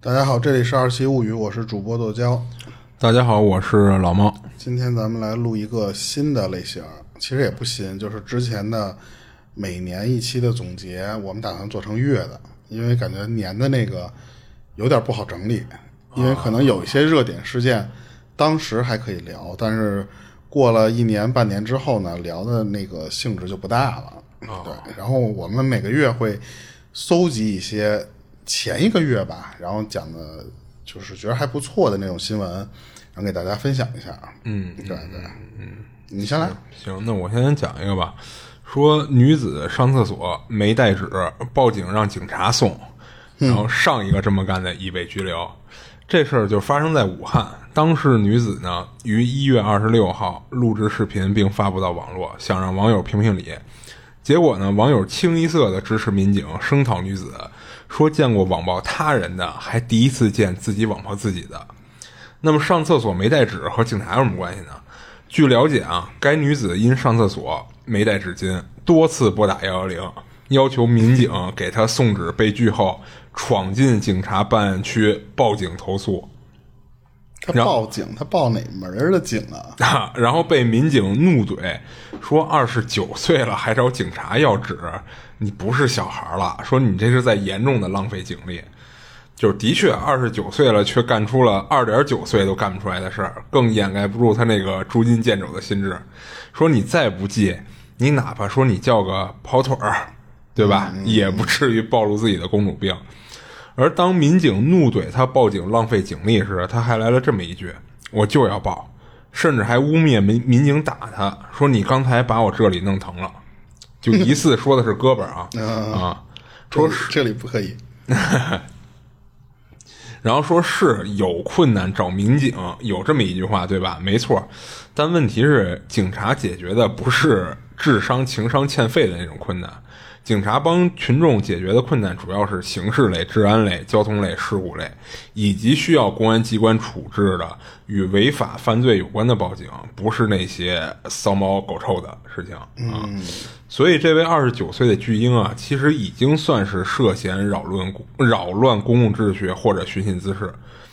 大家好，这里是二期物语，我是主播豆椒。大家好，我是老猫。今天咱们来录一个新的类型，其实也不新，就是之前的每年一期的总结，我们打算做成月的，因为感觉年的那个有点不好整理，因为可能有一些热点事件，当时还可以聊，但是过了一年半年之后呢，聊的那个性质就不大了。对，然后我们每个月会搜集一些前一个月吧，然后讲的就是觉得还不错的那种新闻，然后给大家分享一下。嗯，对对，嗯，你先来。行，那我先讲一个吧。说女子上厕所没带纸，报警让警察送，然后上一个这么干的已被拘留。这事儿就发生在武汉，当事女子呢于一月二十六号录制视频并发布到网络，想让网友评评理。结果呢，网友清一色的支持民警，声讨女子，说见过网暴他人的，还第一次见自己网暴自己的。那么上厕所没带纸和警察有什么关系呢？据了解啊，该女子因上厕所没带纸巾，多次拨打幺幺零，要求民警给他送纸被拒后，闯进警察办案区报警投诉。他报警，他报哪门儿的警啊？啊，然后被民警怒怼，说二十九岁了还找警察要纸，你不是小孩了，说你这是在严重的浪费警力。就是的确二十九岁了，却干出了二点九岁都干不出来的事儿，更掩盖不住他那个捉襟见肘的心智。说你再不济，你哪怕说你叫个跑腿儿，对吧，也不至于暴露自己的公主病。而当民警怒怼他报警浪费警力时，他还来了这么一句：“我就要报。”甚至还污蔑民民警打他，说你刚才把我这里弄疼了，就疑似说的是胳膊啊啊，说这里不可以。然后说是有困难找民警，有这么一句话，对吧？没错，但问题是，警察解决的不是智商、情商欠费的那种困难，警察帮群众解决的困难主要是刑事类、治安类、交通类、事故类，以及需要公安机关处置的与违法犯罪有关的报警，不是那些骚猫狗臭的事情啊。所以，这位二十九岁的巨婴啊，其实已经算是涉嫌扰乱扰乱公共秩序或者寻衅滋事。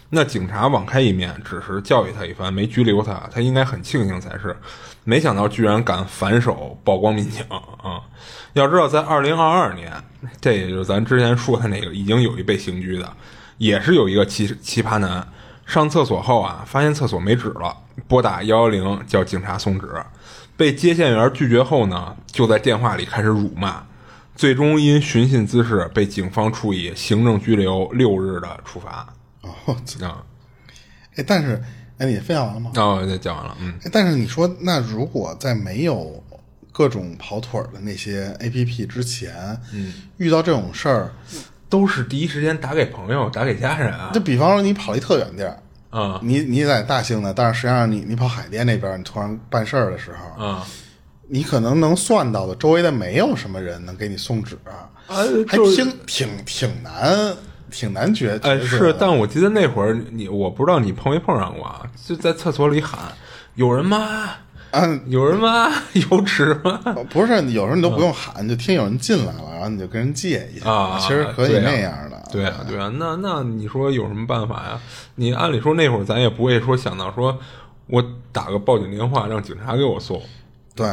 那警察网开一面，只是教育他一番，没拘留他，他应该很庆幸才是。没想到居然敢反手曝光民警啊！要知道，在二零二二年，这也就是咱之前说的那个，已经有一被刑拘的，也是有一个奇奇葩男上厕所后啊，发现厕所没纸了，拨打幺幺零叫警察送纸。被接线员拒绝后呢，就在电话里开始辱骂，最终因寻衅滋事被警方处以行政拘留六日的处罚。哦，啊，哎，但是，哎，你分享完了吗？哦，那讲完了，嗯，哎但是你说，那如果在没有各种跑腿儿的那些 A P P 之前，嗯，遇到这种事儿，都是第一时间打给朋友、打给家人啊。就比方说你跑了一特远地儿，啊你你在大兴呢，但是实际上你你跑海淀那边，你突然办事儿的时候，啊，你可能能算到的周围的没有什么人能给你送纸，啊还挺挺挺难，挺难觉。哎，是，但我记得那会儿你，我不知道你碰没碰上过啊，就在厕所里喊：“有人吗？嗯，有人吗？有纸吗不是，有时候你都不用喊，你就听有人进来了，然后你就跟人借一下，啊其实可以那样的。？”对啊，对啊，那那你说有什么办法呀？你按理说那会儿咱也不会说想到说我打个报警电话让警察给我送，对，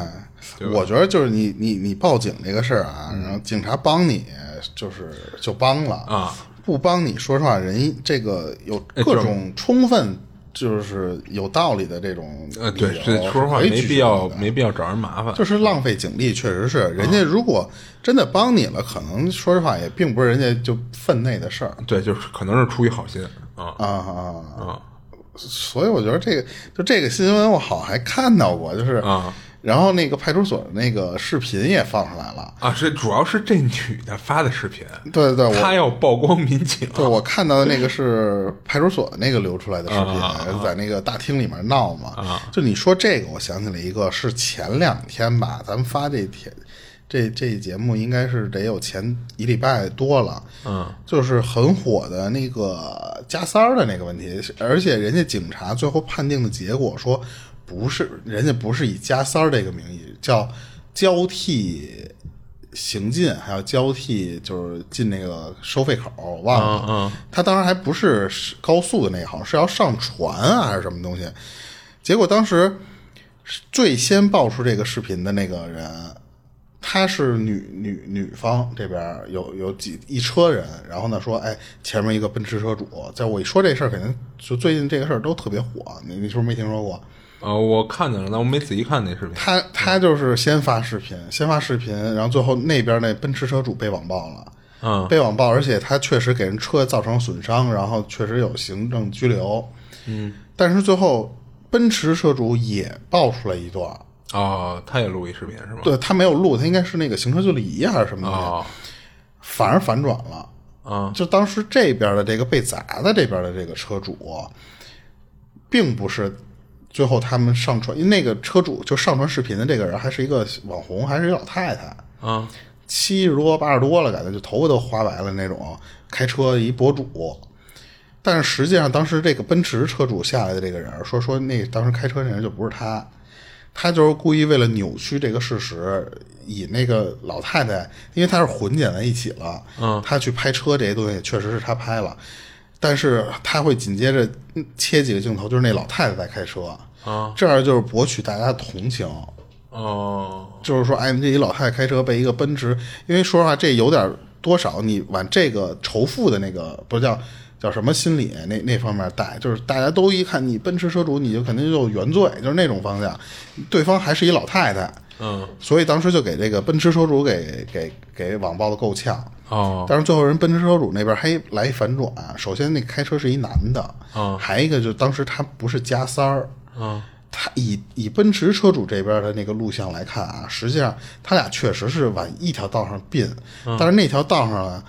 我觉得就是你你你报警这个事儿啊，然后警察帮你，就是就帮了啊，不帮你，说实话，人这个有各种充分就是有道理的这种呃，对说实话没必要没必要找人麻烦，就是浪费警力，确实是。人家如果真的帮你了，可能说实话也并不是人家就分内的事儿。对，就是可能是出于好心啊啊啊。啊。所以我觉得这个就这个新闻我好像还看到过，就是啊然后那个派出所的那个视频也放出来了。啊！是主要是这女的发的视频，对对对，她要曝光民警，对我看到的那个是派出所的那个流出来的视频，啊在那个大厅里面闹嘛。啊就你说这个，我想起了一个，是前两天吧，咱们发这天这这节目应该是得有前一礼拜多了，嗯就是很火的那个加三儿的那个问题，而且人家警察最后判定的结果说不是，人家不是以加三儿这个名义，叫交替行进，还要交替就是进那个收费口，我忘了。嗯嗯他当时还不是高速的那个，好像是要上船啊还是什么东西。结果当时最先爆出这个视频的那个人，她是女女女方这边有有几一车人，然后呢说，哎，前面一个奔驰车主，在我一说这事儿，肯定就最近这个事儿都特别火，你你是不是没听说过？呃，我看见了，但我没仔细看那视频。他他就是先发视频，先发视频，然后最后那边那奔驰车主被网暴了。嗯被网暴，而且他确实给人车造成损伤，然后确实有行政拘留。嗯，但是最后奔驰车主也爆出来一段，哦，他也录一视频是吗？对他没有录，他应该是那个行车记录仪还是什么东西，哦，反而反转了。嗯就当时这边的这个被砸的这边的这个车主，并不是最后他们上传，因为那个车主就上传视频的这个人还是一个网红，还是一个老太太。啊七十多八十多了，感觉就头发都花白了那种，开车一博主。但是实际上，当时这个奔驰车主下来的这个人说说那当时开车那人就不是他，他就是故意为了扭曲这个事实，以那个老太太，因为他是混剪在一起了，嗯，他去拍车这些东西确实是他拍了，但是他会紧接着嗯切几个镜头，就是那老太太在开车，啊这样就是博取大家的同情。哦就是说，哎，这一老太太开车被一个奔驰，因为说实话，这有点多少你往这个仇富的那个不是叫叫什么心理那那方面带，就是大家都一看你奔驰车主，你就肯定就原罪，就是那种方向。对方还是一老太太，嗯。所以当时就给这个奔驰车主给给给网暴的够呛。哦。但是最后人奔驰车主那边还来一反转，首先那开车是一男的，嗯还一个就当时他不是加塞儿，嗯他以以奔驰车主这边的那个录像来看啊，实际上他俩确实是往一条道上并，但是那条道上呢，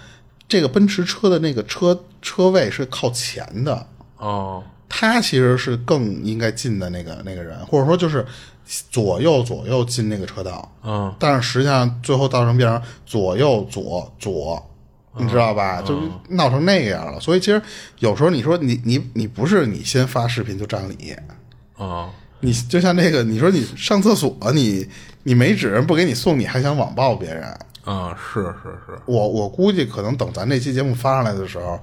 这个奔驰车的那个车车位是靠前的，哦。他其实是更应该进的那个那个人，或者说就是左右左右进那个车道，嗯但是实际上最后造成变成左右左左，你知道吧？就闹成那样了。所以其实有时候你说你你你不是你先发视频就占理，啊你就像那个你说你上厕所你你没纸人不给你送，你还想网暴别人？啊是是是我我估计可能等咱这期节目发上来的时候。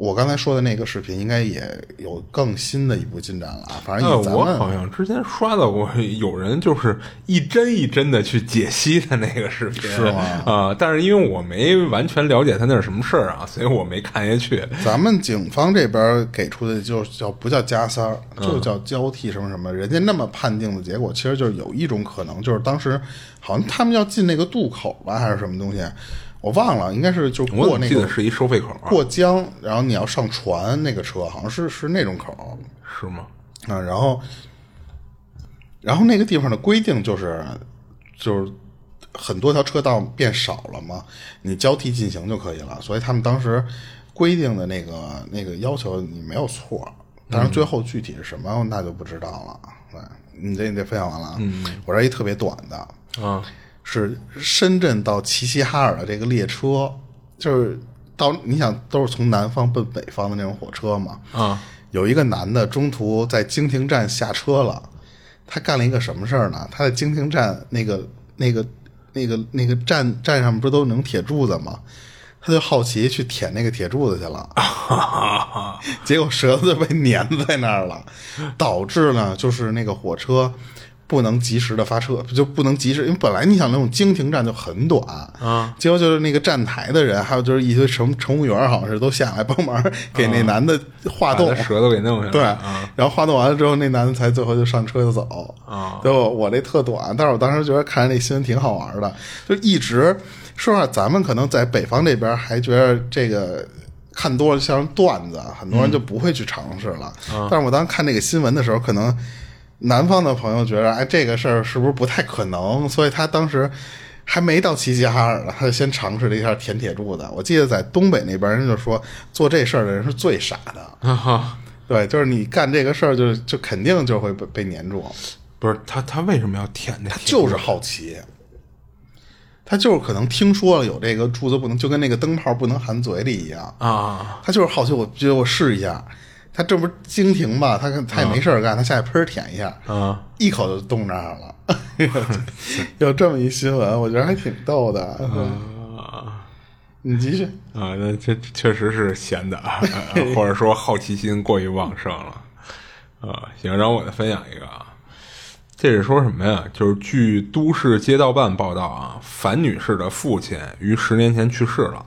我刚才说的那个视频应该也有更新的一步进展了啊，反正呃，我以咱们好像之前刷到过有人就是一帧一帧的去解析他那个视频，是吗啊、但是因为我没完全了解他那是什么事儿啊，所以我没看下去。咱们警方这边给出的就叫不叫加塞儿，嗯就叫交替什么什么。人家那么判定的结果，其实就是有一种可能，就是当时好像他们要进那个渡口吧，还是什么东西，我忘了，应该是就过那个记得是一收费口啊，过江，然后你要上船那个车，好像是是那种口是吗？啊。然后，然后那个地方的规定就是就是很多条车道变少了嘛，你交替进行就可以了。所以他们当时规定的那个那个要求你没有错，但是最后具体是什么那就不知道了。对，你这你这分享完了，嗯，我这一特别短的，啊是深圳到齐齐哈尔的这个列车，就是到你想都是从南方奔北方的那种火车嘛，啊有一个男的中途在京亭站下车了，他干了一个什么事儿呢？他在京亭站那个那个那个那个站站上不是都能铁柱子吗？他就好奇去舔那个铁柱子去了，结果舌头被粘在那儿了，导致呢就是那个火车不能及时的发车，就不能及时，因为本来你想那种经停站就很短啊，结果就是那个站台的人，还有就是一堆乘乘务员，好像是都下来帮忙给那男的化冻舌头给弄下来。对，啊然后化冻完了之后，那男的才最后就上车就走。啊就我这特短，但是我当时觉得看着那新闻挺好玩的，就一直说实话，咱们可能在北方这边还觉得这个。看多了像段子，很多人就不会去尝试了。但是我当时看那个新闻的时候，可能南方的朋友觉得，哎，这个事儿是不是不太可能？所以他当时还没到齐齐哈尔呢，他就先尝试了一下舔铁柱子。我记得在东北那边，人就说做这事儿的人是最傻的。对，就是你干这个事儿，就就肯定就会被被粘住，不是他他为什么要舔那？就是好奇。他就是可能听说了有这个柱子不能，就跟那个灯泡不能含嘴里一样，啊，他就是好奇，我觉得我试一下。他这不是惊停吧？他他也没事儿干，他下去喷儿舔一下，啊，一口就冻那儿了。有这么一新闻，我觉得还挺逗的。啊你继续。啊，那这确实是闲的，啊 或者说好奇心过于旺盛了。啊，行，然后我再分享一个啊，这是说什么呀？就是据《都市街道办》报道啊，樊女士的父亲于十年前去世了。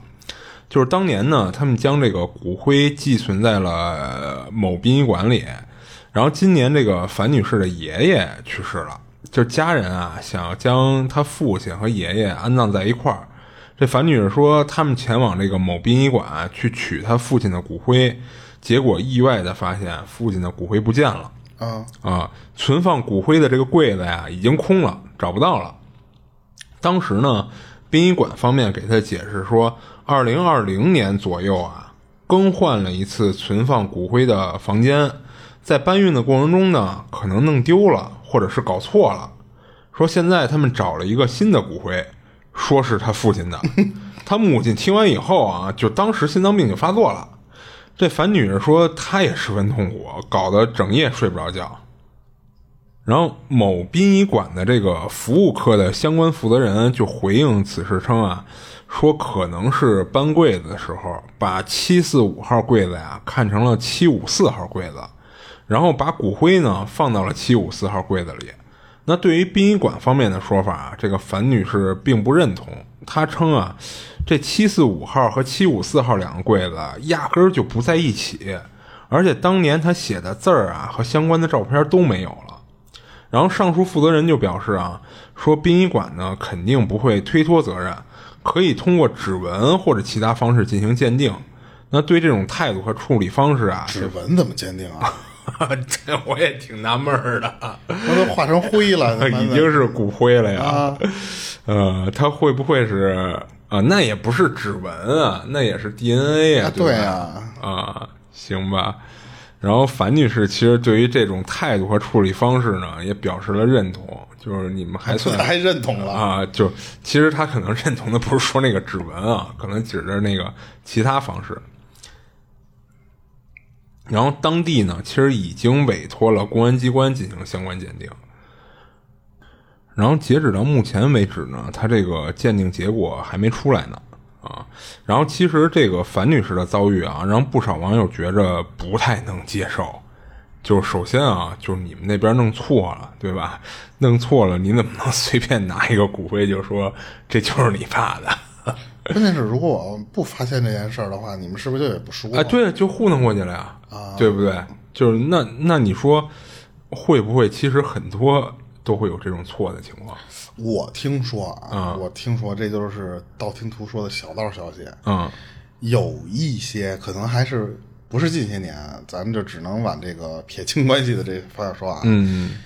就是当年呢，他们将这个骨灰寄存在了呃某殡仪馆里，然后今年这个樊女士的爷爷去世了，就是家人啊想要将他父亲和爷爷安葬在一块儿。这樊女士说，他们前往这个某殡仪馆去取她父亲的骨灰，结果意外的发现父亲的骨灰不见了啊，啊！存放骨灰的这个柜子呀已经空了，找不到了。当时呢，殡仪馆方面给他解释说，二零二零年左右啊，更换了一次存放骨灰的房间，在搬运的过程中呢，可能弄丢了，或者是搞错了。说现在他们找了一个新的骨灰，说是他父亲的。他母亲听完以后啊，就当时心脏病就发作了。这樊女士说，她也十分痛苦，搞得整夜睡不着觉。然后某殡仪馆的这个服务科的相关负责人就回应此事称啊，说可能是搬柜子的时候把七四五号柜子呀看成了七五四号柜子，然后把骨灰呢放到了七五四号柜子里。那对于殡仪馆方面的说法，这个樊女士并不认同。她称啊，这七四五号和七五四号两个柜子压根儿就不在一起，而且当年她写的字儿啊和相关的照片都没有了。然后上述负责人就表示啊，说殡仪馆呢肯定不会推脱责任，可以通过指纹或者其他方式进行鉴定。那对这种态度和处理方式啊，指纹怎么鉴定啊？这我也挺纳闷儿的。那都化成灰了，已经是骨灰了呀。啊呃，他会不会是啊、那也不是指纹啊，那也是 DNA 啊。啊对吧对啊啊，行吧。然后樊女士其实对于这种态度和处理方式呢，也表示了认同，就是你们还算 还认同了。啊，就其实她可能认同的不是说那个指纹啊，可能指着那个其他方式。然后当地呢，其实已经委托了公安机关进行相关鉴定。然后截止到目前为止呢，他这个鉴定结果还没出来呢啊。然后其实这个樊女士的遭遇啊，让不少网友觉着不太能接受。就是首先啊，就是你们那边弄错了，对吧？弄错了，你怎么能 随便拿一个骨灰就说这就是你爸的？关键是，如果我不发现这件事儿的话，你们是不是就也不说？哎，对，就糊弄过去了呀，对不对？就是那那你说会不会？其实很多都会有这种错的情况。我听说啊，我听说这就是道听途说的小道消息，嗯有一些可能还是不是近些年，咱们就只能往这个撇清关系的这方向说啊。嗯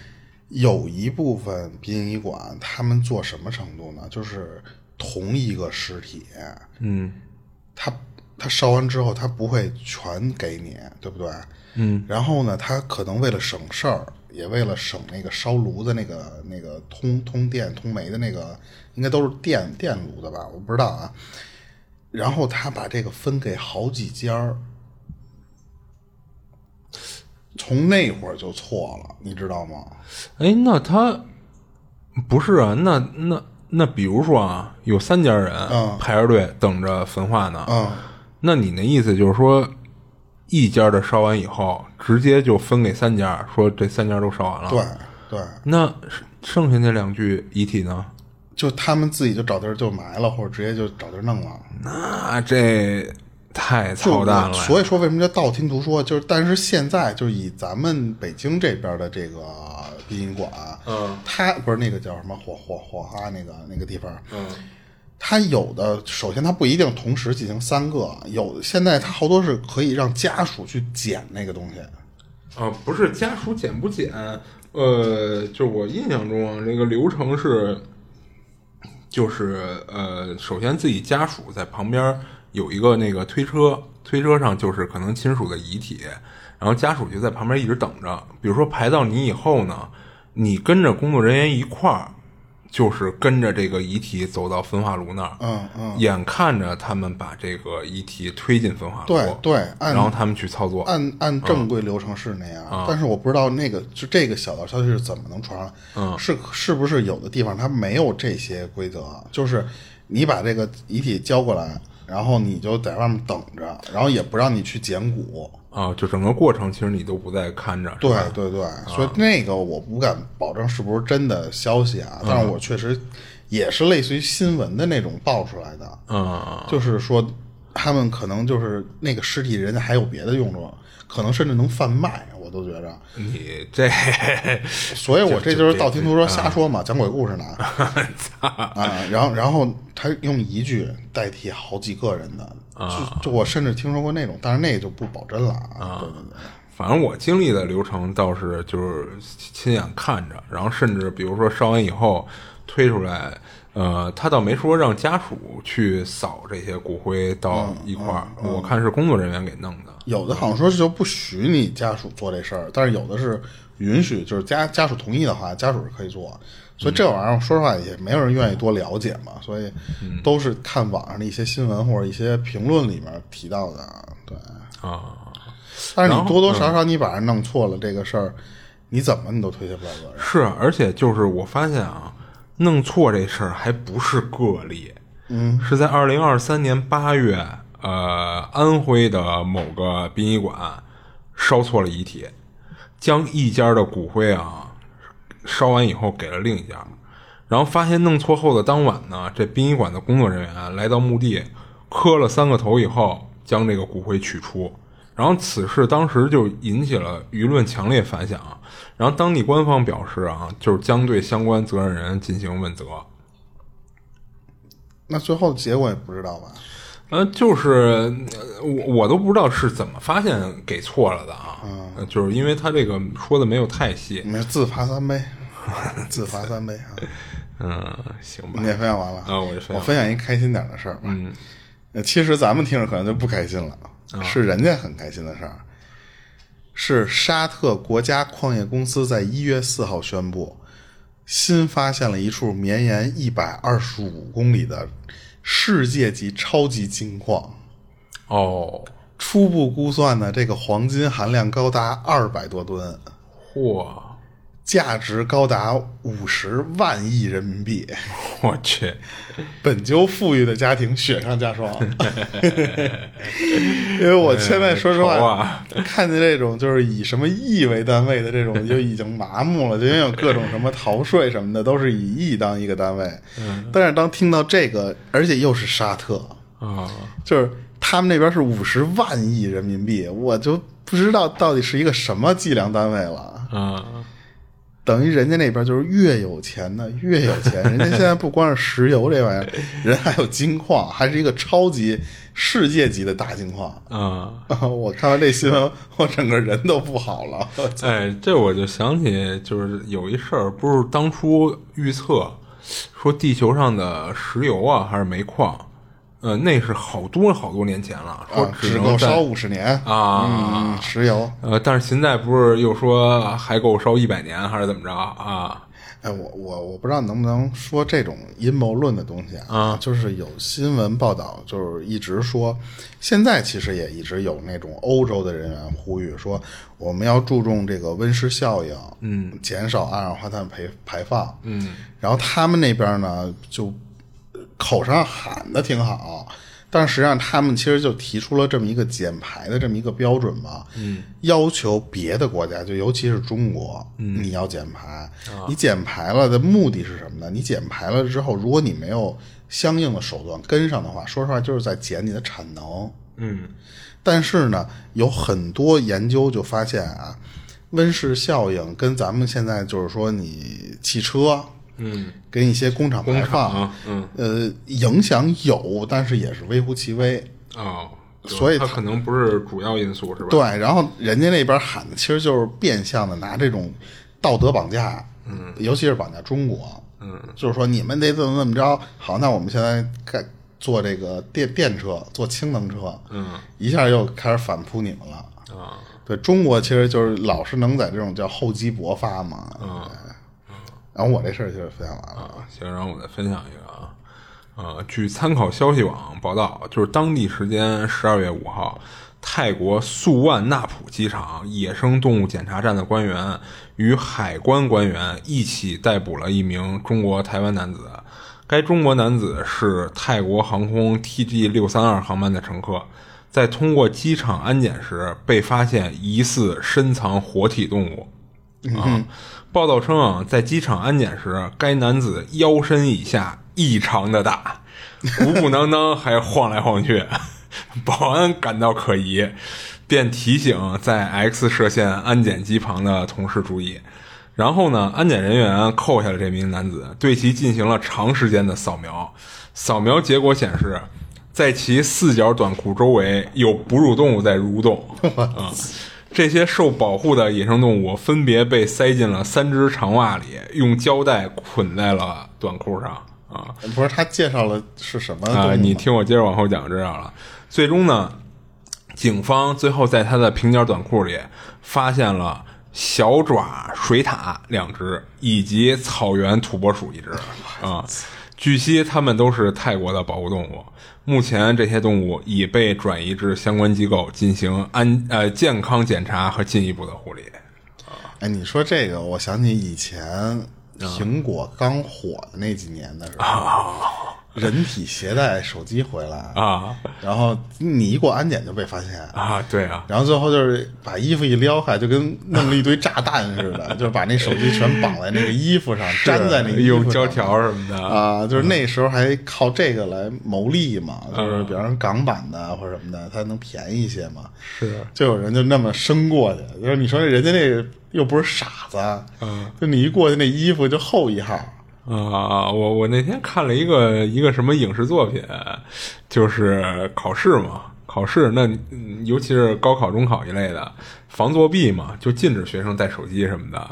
有一部分殡仪馆，他们做什么程度呢？就是同一个尸体，嗯他他烧完之后，他不会全给你，对不对？嗯。然后呢，他可能为了省事儿，也为了省那个烧炉子那个那个通通电通煤的那个，应该都是电电炉的吧？我不知道啊。然后他把这个分给好几家儿，从那会儿就错了，你知道吗？哎，那他不是啊？那那那，比如说啊，有三家人嗯排着队等着焚化呢。嗯，那你那意思就是说，一家的烧完以后，直接就分给三家，说这三家都烧完了。对。对，那剩下那两具遗体呢？就他们自己就找地儿就埋了，或者直接就找地儿弄了。那这太就操蛋了。所以说，为什么叫道听途说？就是，但是现在就是以咱们北京这边的这个殡仪馆，嗯，它不是那个叫什么火火火哈那个那个地方，嗯，它有的首先它不一定同时进行三个，有现在它好多是可以让家属去捡那个东西。啊，不是家属捡不捡？呃，就我印象中啊，这个流程是，就是呃，首先自己家属在旁边有一个那个推车，推车上就是可能亲属的遗体，然后家属就在旁边一直等着。比如说排到你以后呢，你跟着工作人员一块儿就是跟着这个遗体走到焚化炉那儿，嗯嗯，眼看着他们把这个遗体推进焚化炉，对对，按然后他们去操作，按按正规流程是那样，但是我不知道那个就这个小道消息是怎么能传上来，嗯。是是不是有的地方它没有这些规则，就是你把这个遗体交过来，然后你就在外面等着，然后也不让你去捡骨，啊，就整个过程其实你都不在看着，对对对，所以那个我不敢保证是不是真的消息啊，但是我确实也是类似于新闻的那种爆出来的，嗯，就是说他们可能就是那个尸体，人家还有别的用处，可能甚至能贩卖，我都觉着。你这 所以我这就是道听途说瞎说嘛，讲鬼故事呢。啊，然后然后他用一句代替好几个人的，就就我甚至听说过那种，但是那个就不保真了啊。对对对。反正我经历的流程倒是就是亲眼看着，然后甚至比如说烧完以后推出来，呃，他倒没说让家属去扫这些骨灰到一块儿，我看是工作人员给弄的。有的好像说是就不许你家属做这事儿，但是有的是允许，就是家家属同意的话，家属是可以做。所以这玩意儿说实话也没有人愿意多了解嘛，所以都是看网上的一些新闻或者一些评论里面提到的。对，啊，但是你多多少少你把人弄错了这个事儿，你怎么你都推卸不了责任。是，而且就是我发现啊，弄错这事儿还不是个例，嗯，是在二零二三年八月，呃，安徽的某个殡仪馆烧错了遗体，将一家的骨灰啊烧完以后给了另一家，然后发现弄错后的当晚呢，这殡仪馆的工作人员来到墓地，磕了三个头以后，将这个骨灰取出。然后此事当时就引起了舆论强烈反响，然后当地官方表示啊，就是将对相关责任人进行问责。那最后的结果也不知道吧？呃，就是呃我我都不知道是怎么发现给错了的啊，嗯。就是因为他这个说的没有太细，没自罚三杯，自罚三杯啊！嗯，行吧。你，也分享完了。啊我就分享我分享一开心点的事儿吧。嗯，其实咱们听着可能就不开心了，是人家很开心的事儿。是沙特国家矿业公司在一月四号宣布，新发现了一处绵延一百二十五公里的世界级超级金矿。哦，初步估算呢，这个黄金含量高达二百多吨，嚯，价值高达五十万亿人民币。我去，本就富裕的家庭雪上加霜。因为我现在说实愁话，啊看见这种就是以什么亿为单位的这种，就已经麻木了。就因为有各种什么逃税什么的，都是以亿当一个单位。但是当听到这个，而且又是沙特，啊，就是他们那边是五十万亿人民币，我就不知道到底是一个什么计量单位了。啊，等于人家那边就是越有钱的越有钱，人家现在不光是石油这玩意儿，人还有金矿，还是一个超级世界级的大金矿。啊，我看完这新闻，我整个人都不好了。哎，这我就想起，就是有一事儿，不是当初预测说地球上的石油啊还是煤矿，呃，那是好多好多年前了，说啊，只能烧五十年啊嗯，石油。呃，但是现在不是又说还够烧一百年，还是怎么着啊？哎，我我我不知道能不能说这种阴谋论的东西啊就是有新闻报道，就是一直说，现在其实也一直有那种欧洲的人员呼吁说，我们要注重这个温室效应，嗯，减少二氧化碳排排放，嗯，然后他们那边呢就口上喊的挺好，但实际上他们其实就提出了这么一个减排的这么一个标准嘛，嗯，要求别的国家，就尤其是中国，嗯，你要减排，你减排了的目的是什么呢？你减排了之后，如果你没有相应的手段跟上的话，说实话就是在减你的产能，嗯但是呢，有很多研究就发现啊，温室效应跟咱们现在就是说你汽车，嗯，跟一些工厂排放，嗯。呃，影响有，但是也是微乎其微。哦，所以它可能不是主要因素，是吧？对，然后人家那边喊的其实就是变相的拿这种道德绑架，嗯，尤其是绑架中国，嗯，就是说你们得怎么怎么着，好，那我们现在该做这个电电车，做氢能车，嗯。一下又开始反扑你们了。啊，对中国其实就是老是能在这种叫厚积薄发嘛，嗯然后我这事儿就分享完了。啊，行，然后我再分享一个啊，呃，据参考消息网报道，就是当地时间十二月五号，泰国素万纳普机场野生动物检查站的官员与海关官员一起逮捕了一名中国台湾男子。该中国男子是泰国航空 TG 六三二航班的乘客，在通过机场安检时被发现疑似深藏活体动物。啊，报道称啊，在机场安检时，该男子腰身以下异常的大，鼓鼓囊囊还晃来晃去。保安感到可疑，便提醒在 X 射线安检机旁的同事注意。然后呢，安检人员扣下了这名男子，对其进行了长时间的扫描。扫描结果显示，在其四角短裤周围有哺乳动物在蠕动。啊，这些受保护的野生动物分别被塞进了三只长袜里，用胶带捆在了短裤上。啊，不是他介绍了是什么啊，你听我接着往后讲就知道了。最终呢，警方最后在他的平角短裤里发现了小爪水獭两只，以及草原土拨鼠一只。啊，据悉它们都是泰国的保护动物。目前这些动物已被转移至相关机构进行安呃健康检查和进一步的护理。哎，你说这个，我想起以前苹果刚火的那几年的时候，人体携带手机回来，啊。然后你一过安检就被发现，啊，对啊，然后最后就是把衣服一撩开，就跟弄了一堆炸弹似的，就是把那手机全绑在那个衣服上，粘在那个衣服上。用胶条什么的。啊，就是那时候还靠这个来牟利嘛，就是比方说港版的或者什么的，它能便宜一些嘛。是就有人就那么伸过去，就是你说人家那个又不是傻子，嗯，就你一过去那衣服就厚一号，啊，我我那天看了一个一个什么影视作品，就是考试嘛，考试那嗯尤其是高考、中考一类的，防作弊嘛，就禁止学生带手机什么的。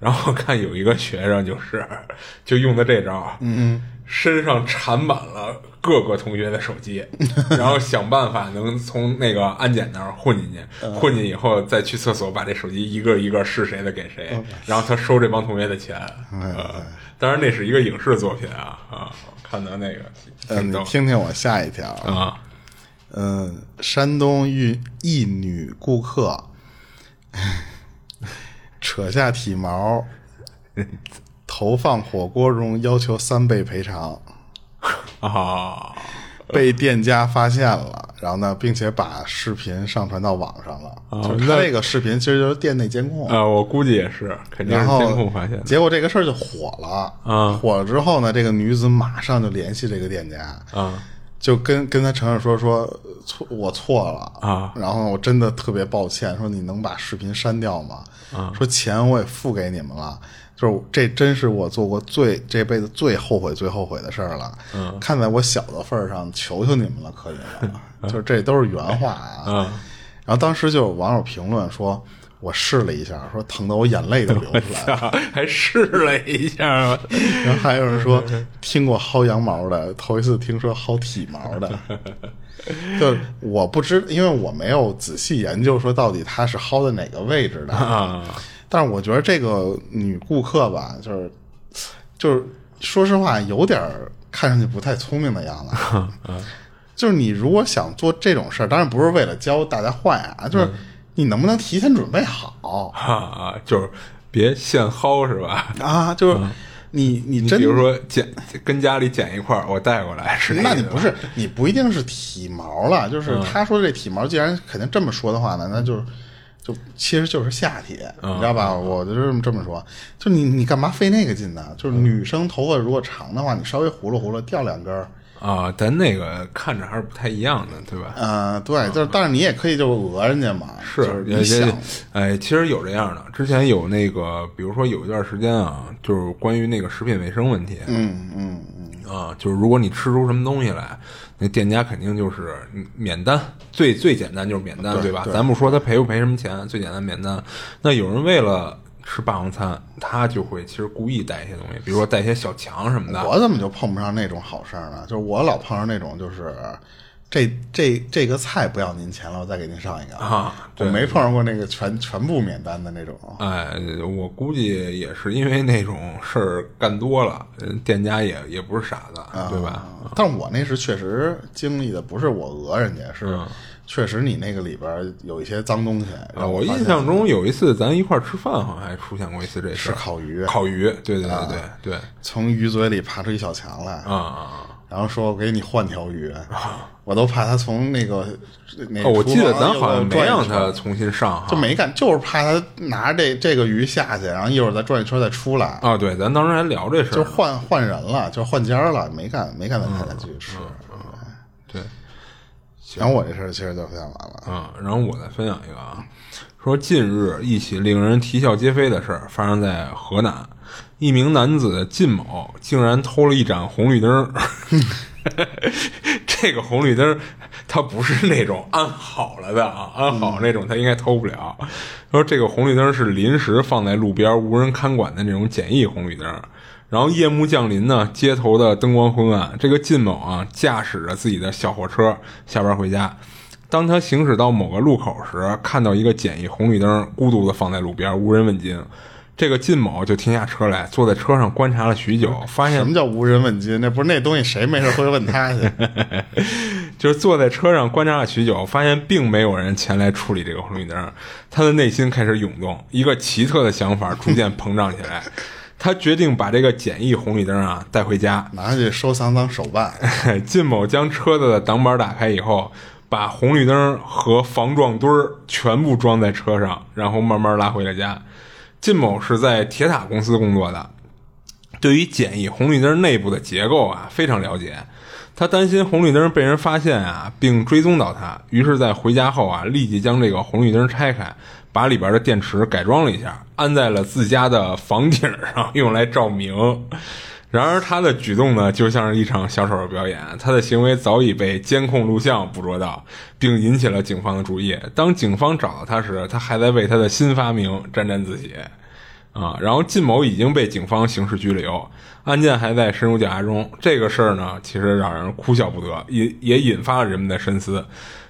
然后看有一个学生就是就用的这招，嗯，身上缠满了各个同学的手机，然后想办法能从那个安检那儿混进去，混进以后再去厕所把这手机一个一个是谁的给谁，然后他收这帮同学的钱。呃，当然那是一个影视作品啊啊，看到那个嗯，你听听我下一条，啊。嗯，山东一一女顾客。扯下体毛 投放火锅中，要求三倍赔偿，啊被店家发现了，然后呢，并且把视频上传到网上了。哦就是他这个视频其实就是店内监控，啊，我估计也是，肯定是然后监控发现的结果这个事儿就火了。啊火了之后呢，这个女子马上就联系这个店家，啊就跟跟他承认说说错我错了啊然后我真的特别抱歉，说你能把视频删掉吗？啊说钱我也付给你们了，就是这真是我做过最这辈子最后悔最后悔的事儿了。嗯看在我小的份儿上，求求你们了，可以了。就是这都是原话啊。嗯然后当时就有网友评论说，我试了一下，说疼得我眼泪都流出来了。啊，还试了一下啊 然后还有人说听过薅羊毛的，头一次听说薅体毛的。就我不知，因为我没有仔细研究说到底它是薅的哪个位置的。啊但是我觉得这个女顾客吧，就是就是说实话，有点儿看上去不太聪明的样子。就是你如果想做这种事儿，当然不是为了教大家坏啊，就是你能不能提前准备好哈啊，就是别现薅是吧？啊？就是你你真你比如说剪跟家里剪一块儿，我带过来是吧那你不是你不一定是体毛了，就是嗯他说这体毛，既然肯定这么说的话呢，那就是就其实就是下体，嗯你知道吧？我就这么这么说，就你你干嘛费那个劲呢？就是嗯女生头发如果长的话，你稍微糊噜糊噜掉两根儿，啊，咱那个看着还是不太一样的，对吧？呃，对，就是但是你也可以就讹人家嘛，是就是也也你想哎，其实有这样的，之前有那个，比如说有一段时间啊，就是关于那个食品卫生问题，嗯嗯嗯，啊，就是如果你吃出什么东西来，那店家肯定就是免单，最最简单就是免单，吧？对对咱不说他赔不赔什么钱，最简单免单。那有人为了吃霸王餐，他就会其实故意带一些东西，比如说带一些小强什么的。我怎么就碰不上那种好事儿呢？就是我老碰上那种就是。这这这个菜不要您钱了，我再给您上一个啊对我没碰上过那个全全部免单的那种。哎，我估计也是因为那种事儿干多了，人店家也也不是傻子，对吧？但我那是确实经历的，不是我讹人家，是嗯确实你那个里边有一些脏东西。啊，我印象中有一次咱一块儿吃饭，好像还出现过一次这事是。烤鱼，烤鱼，对对对对对，从鱼嘴里爬出一小强来，啊啊然后说我给你换条鱼，我都怕他从那个那啊！个哦，我记得咱好像没让圈他重新上，就没干，就是怕他拿着这这个鱼下去，然后一会儿再转一圈再出来，啊。对，咱当时还聊这事，就换换人了，就换家了，没干没干咱才再继续吃。对，然后我这事儿其实就分享完了，嗯，然后我再分享一个啊，说近日一起令人啼笑皆非的事儿发生在河南，一名男子靳某竟然偷了一盏红绿灯儿。这个红绿灯儿，它不是那种安好了的啊，安好那种，他应该偷不了。说这个红绿灯儿是临时放在路边无人看管的那种简易红绿灯儿。然后夜幕降临呢，街头的灯光昏暗，这个靳某啊驾驶着自己的小货车下班回家。当他行驶到某个路口时，看到一个简易红绿灯孤独地放在路边，无人问津。这个靳某就停下车来，坐在车上观察了许久，发现 什么叫无人问津？那不是那东西，谁没事会问他去？就是坐在车上观察了许久，发现并没有人前来处理这个红绿灯。他的内心开始涌动，一个奇特的想法逐渐膨胀起来。他决定把这个简易红绿灯啊带回家。拿去收藏当手办。靳某将车子的挡板打开以后，把红绿灯和防撞墩儿全部装在车上，然后慢慢拉回了家。靳某是在铁塔公司工作的，对于简易红绿灯内部的结构啊非常了解。他担心红绿灯被人发现啊，并追踪到他，于是，在回家后啊，立即将这个红绿灯拆开，把里边的电池改装了一下，安在了自家的房顶上，用来照明。然而，他的举动呢，就像是一场小丑的表演。他的行为早已被监控录像捕捉到，并引起了警方的注意。当警方找到他时，他还在为他的新发明沾沾自喜。啊，然后靳某已经被警方刑事拘留，案件还在深入调查中。这个事儿呢，其实让人哭笑不得，也也引发了人们的深思。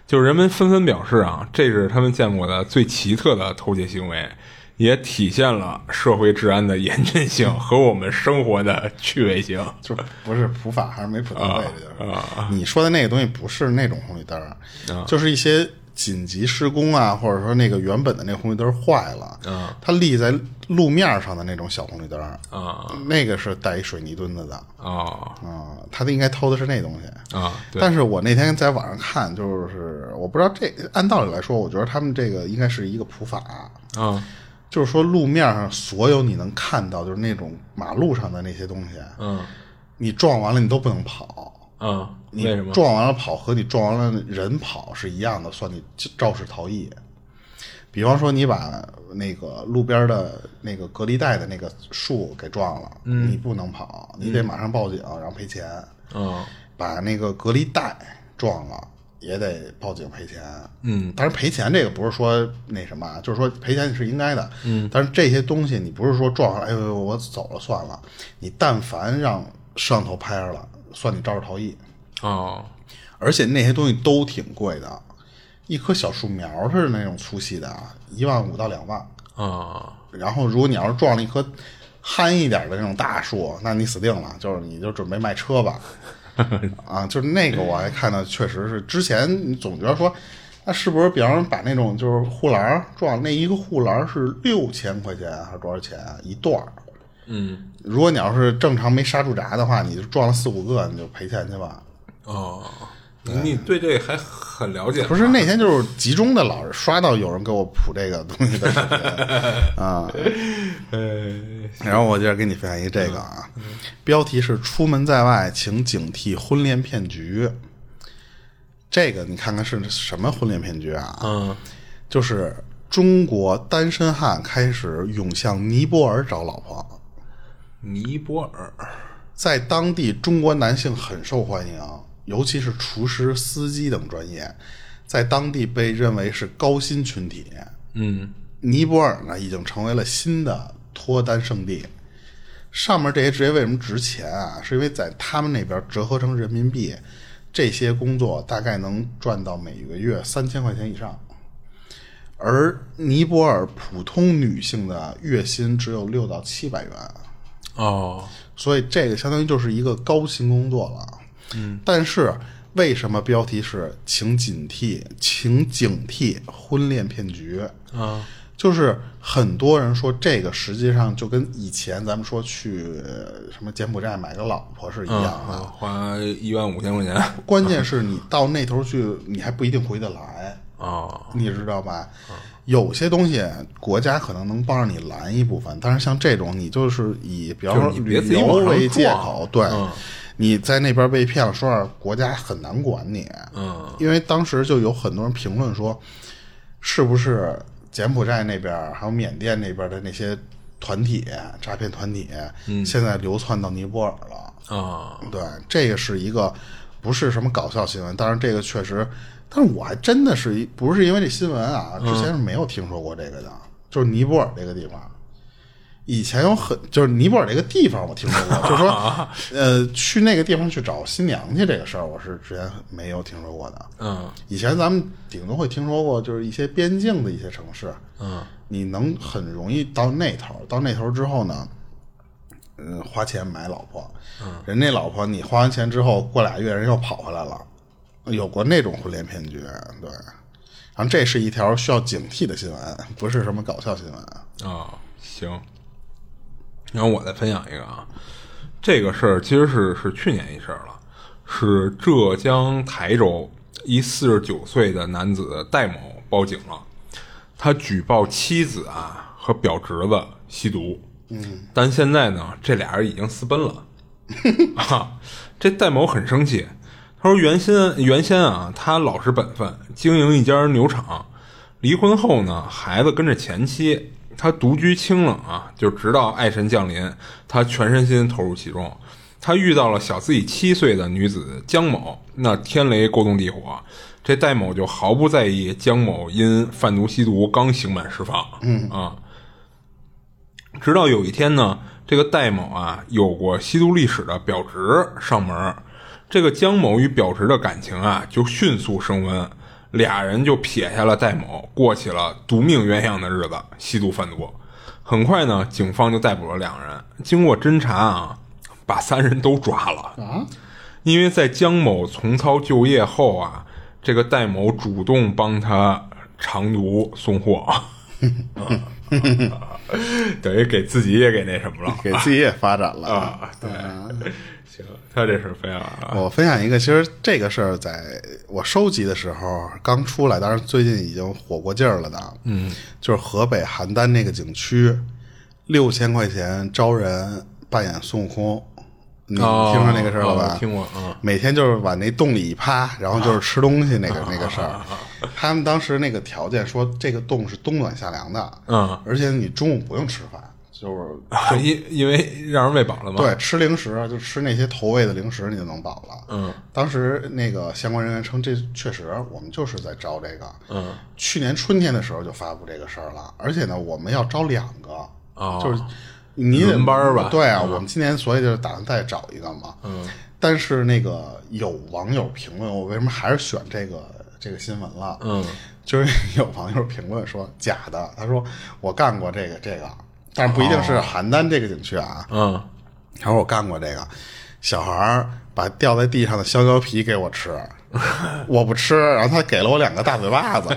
就是人们纷纷表示啊，这是他们见过的最奇特的偷窃行为，也体现了社会治安的严峻性和我们生活的趣味性。就不是普法还是没普到位，这就是、啊。你说的那个东西不是那种红绿灯儿，就是一些紧急施工啊，或者说那个原本的那个红绿灯坏了，啊它立在路面上的那种小红绿灯儿，啊。那个是带一水泥墩子的。啊啊，他应该偷的是那东西。啊！对，但是我那天在网上看，就是我不知道这按道理来说，我觉得他们这个应该是一个普法，啊就是说路面上所有你能看到，就是那种马路上的那些东西，嗯。你撞完了你都不能跑。嗯，你为什么？撞完了跑和你撞完了人跑是一样的，算你肇事逃逸。比方说，你把那个路边的那个隔离带的那个树给撞了，你不能跑，你得马上报警，然后赔钱。嗯把那个隔离带撞了，也得报警赔钱。嗯，但是赔钱这个不是说那什么啊，就是说赔钱是应该的。嗯，但是这些东西你不是说撞上了，哎呦我走了算了，你但凡让摄像头拍着了，算你肇事逃逸。哦而且那些东西都挺贵的，一棵小树苗似的那种粗细的啊，一万五到两万。啊然后如果你要是撞了一棵憨一点的那种大树，那你死定了，就是你就准备卖车吧。啊，就是那个我还看到，确实是之前你总觉得说，那是不是比方说把那种就是护栏儿撞那一个护栏儿是六千块钱还是多少钱啊一段儿？嗯如果你要是正常没刹住闸的话，你就撞了四五个，你就赔钱去吧。哦，你对这还很了解？不是那天就是集中的老是刷到有人给我谱这个东西的 啊，呃然后我接着给你分享一个这个啊，标题是“出门在外，请警惕婚恋骗局”。这个你看看是什么婚恋骗局啊？嗯就是中国单身汉开始涌向尼泊尔找老婆，尼泊尔在当地中国男性很受欢迎，尤其是厨师、司机等专业，在当地被认为是高薪群体。嗯尼泊尔呢，已经成为了新的脱单圣地。上面这些职业为什么值钱啊？是因为在他们那边折合成人民币，这些工作大概能赚到每个月三千块钱以上，而尼泊尔普通女性的月薪只有六到七百元，哦，所以这个相当于就是一个高薪工作了。嗯，但是为什么标题是“请警惕，请警惕婚恋骗局”？啊，就是很多人说这个实际上就跟以前咱们说去呃什么柬埔寨买个老婆是一样的。啊花一万五千块钱，关键是你到那头去，你还不一定回得来，哦，你知道吧？有些东西国家可能能帮着你拦一部分，但是像这种，你就是以比方说旅游为借口，对，嗯你在那边被骗了，说实话，国家很难管你。嗯，因为当时就有很多人评论说，是不是柬埔寨那边还有缅甸那边的那些团体诈骗团体，现在流窜到尼泊尔了？啊，对，这个是一个不是什么搞笑新闻，但是这个确实，但是我还真的是一不是因为这新闻啊，之前是没有听说过这个的，就是尼泊尔这个地方。以前有很就是尼泊尔这个地方我听说过，就是说，呃，去那个地方去找新娘去这个事儿，我是之前没有听说过的。嗯。以前咱们顶多会听说过，就是一些边境的一些城市，嗯。你能很容易到那头，到那头之后呢，嗯，花钱买老婆，嗯，人那老婆你花完钱之后，过俩月人又跑回来了，有过那种婚恋骗局，对。然后这是一条需要警惕的新闻，不是什么搞笑新闻。啊，行。然后我再分享一个啊，这个事儿其实是是去年一事儿了，是浙江台州一四十九岁的男子戴某报警了，他举报妻子啊和表侄子吸毒，嗯，但现在呢，这俩人已经私奔了，啊，这戴某很生气，他说原先原先啊，他老实本分，经营一家牛场，离婚后呢，孩子跟着前妻，他独居清冷啊，就直到爱神降临，他全身心投入其中。他遇到了小自己七岁的女子江某，那天雷勾动地火，这戴某就毫不在意江某因贩毒吸毒刚刑满释放，嗯啊，直到有一天呢，这个戴某啊有过吸毒历史的表侄上门儿，这个江某与表侄的感情啊就迅速升温，俩人就撇下了戴某，过起了独命鸳鸯的日子，吸毒贩毒。很快呢，警方就逮捕了两人。经过侦查啊，把三人都抓了啊。因为在江某重操旧业后啊，这个戴某主动帮他长途送货，等于给自己也给那什么了给自己也发展了啊。对，行，他这是分享了。我分享一个，其实这个事儿在我收集的时候刚出来，当然最近已经火过劲儿了的。嗯，就是河北邯郸那个景区，六千块钱招人扮演孙悟空，你听哦说那个事儿了吧？哦听过嗯每天就是往那洞里一趴，然后就是吃东西那个、那个事儿。他们当时那个条件说，这个洞是冬暖夏凉的，嗯，而且你中午不用吃饭，就是啊因因为让人喂饱了嘛。对，吃零食就吃那些投喂的零食，你就能饱了。嗯，当时那个相关人员称，这确实我们就是在招这个。嗯，去年春天的时候就发布这个事儿了，而且呢，我们要招两个，哦就是你得轮班儿吧对啊，我们今年所以就是打算再找一个嘛。嗯，但是那个有网友评论，我为什么还是选这个这个新闻了？嗯，就是有网友评论说假的，他说我干过这个这个，但是不一定是邯郸这个景区啊。嗯，他说我干过这个，小孩儿把掉在地上的香蕉皮给我吃，我不吃，然后他给了我两个大嘴巴子，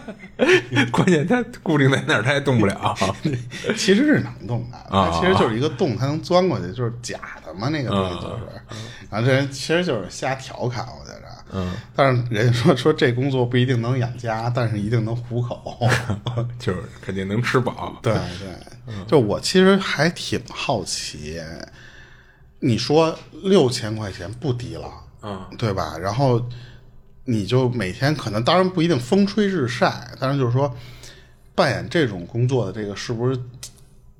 关键他固定在那儿，他也动不了。其实是能动的，啊它其实就是一个洞，他能钻过去，就是假的嘛，那个东西就是。然后这人其实就是瞎调侃，我觉着。嗯，但是人家说说这工作不一定能养家，但是一定能糊口。就是肯定能吃饱。对对，就我其实还挺好奇，你说六千块钱不低了，嗯，对吧？然后你就每天可能当然不一定风吹日晒，但是就是说扮演这种工作的这个是不是，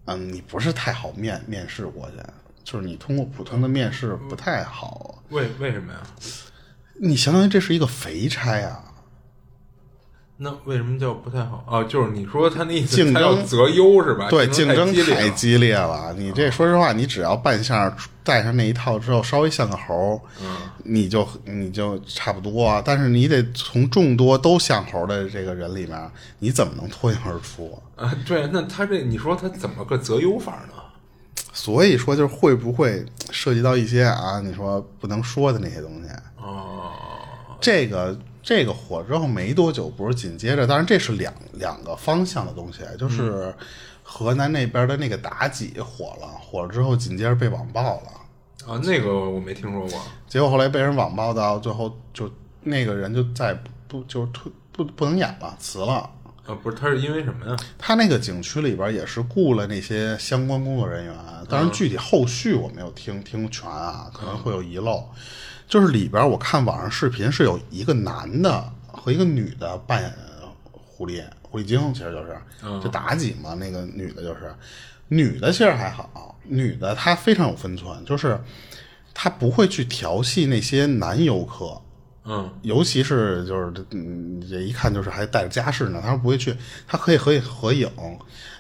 嗯，你不是太好面面试过去，就是你通过普通的面试不太好，为为什么呀？你相当于这是一个肥差啊。那为什么叫不太好？哦，就是你说他那意思，竞争择优是吧？对，竞竞争太激烈了。你这说实话，你只要扮相戴上那一套之后，稍微像个猴你就你就差不多啊。但是你得从众多都像猴儿的这个人里面，你怎么能脱颖而出啊？啊，对，那他这你说他怎么个择优法呢？所以说，就是会不会涉及到一些啊，你说不能说的那些东西？哦，这个这个火之后没多久，不是紧接着，当然这是两两个方向的东西，就是河南那边的那个妲己火了，火了之后紧接着被网暴了，啊，那个我没听说过。结果后来被人网暴到最后就那个人就再不就退不不能演了，辞了。啊，不是，他是因为什么呀？他那个景区里边也是雇了那些相关工作人员，当然具体后续我没有听听全啊，可能会有遗漏。就是里边我看网上视频是有一个男的和一个女的扮演狐狸狐狸精，其实就是就妲己嘛，那个女的就是。女的其实还好，女的她非常有分寸，就是她不会去调戏那些男游客，嗯，尤其是就是嗯，这一看就是还带着家室呢，他说不会去，他可以和你合影，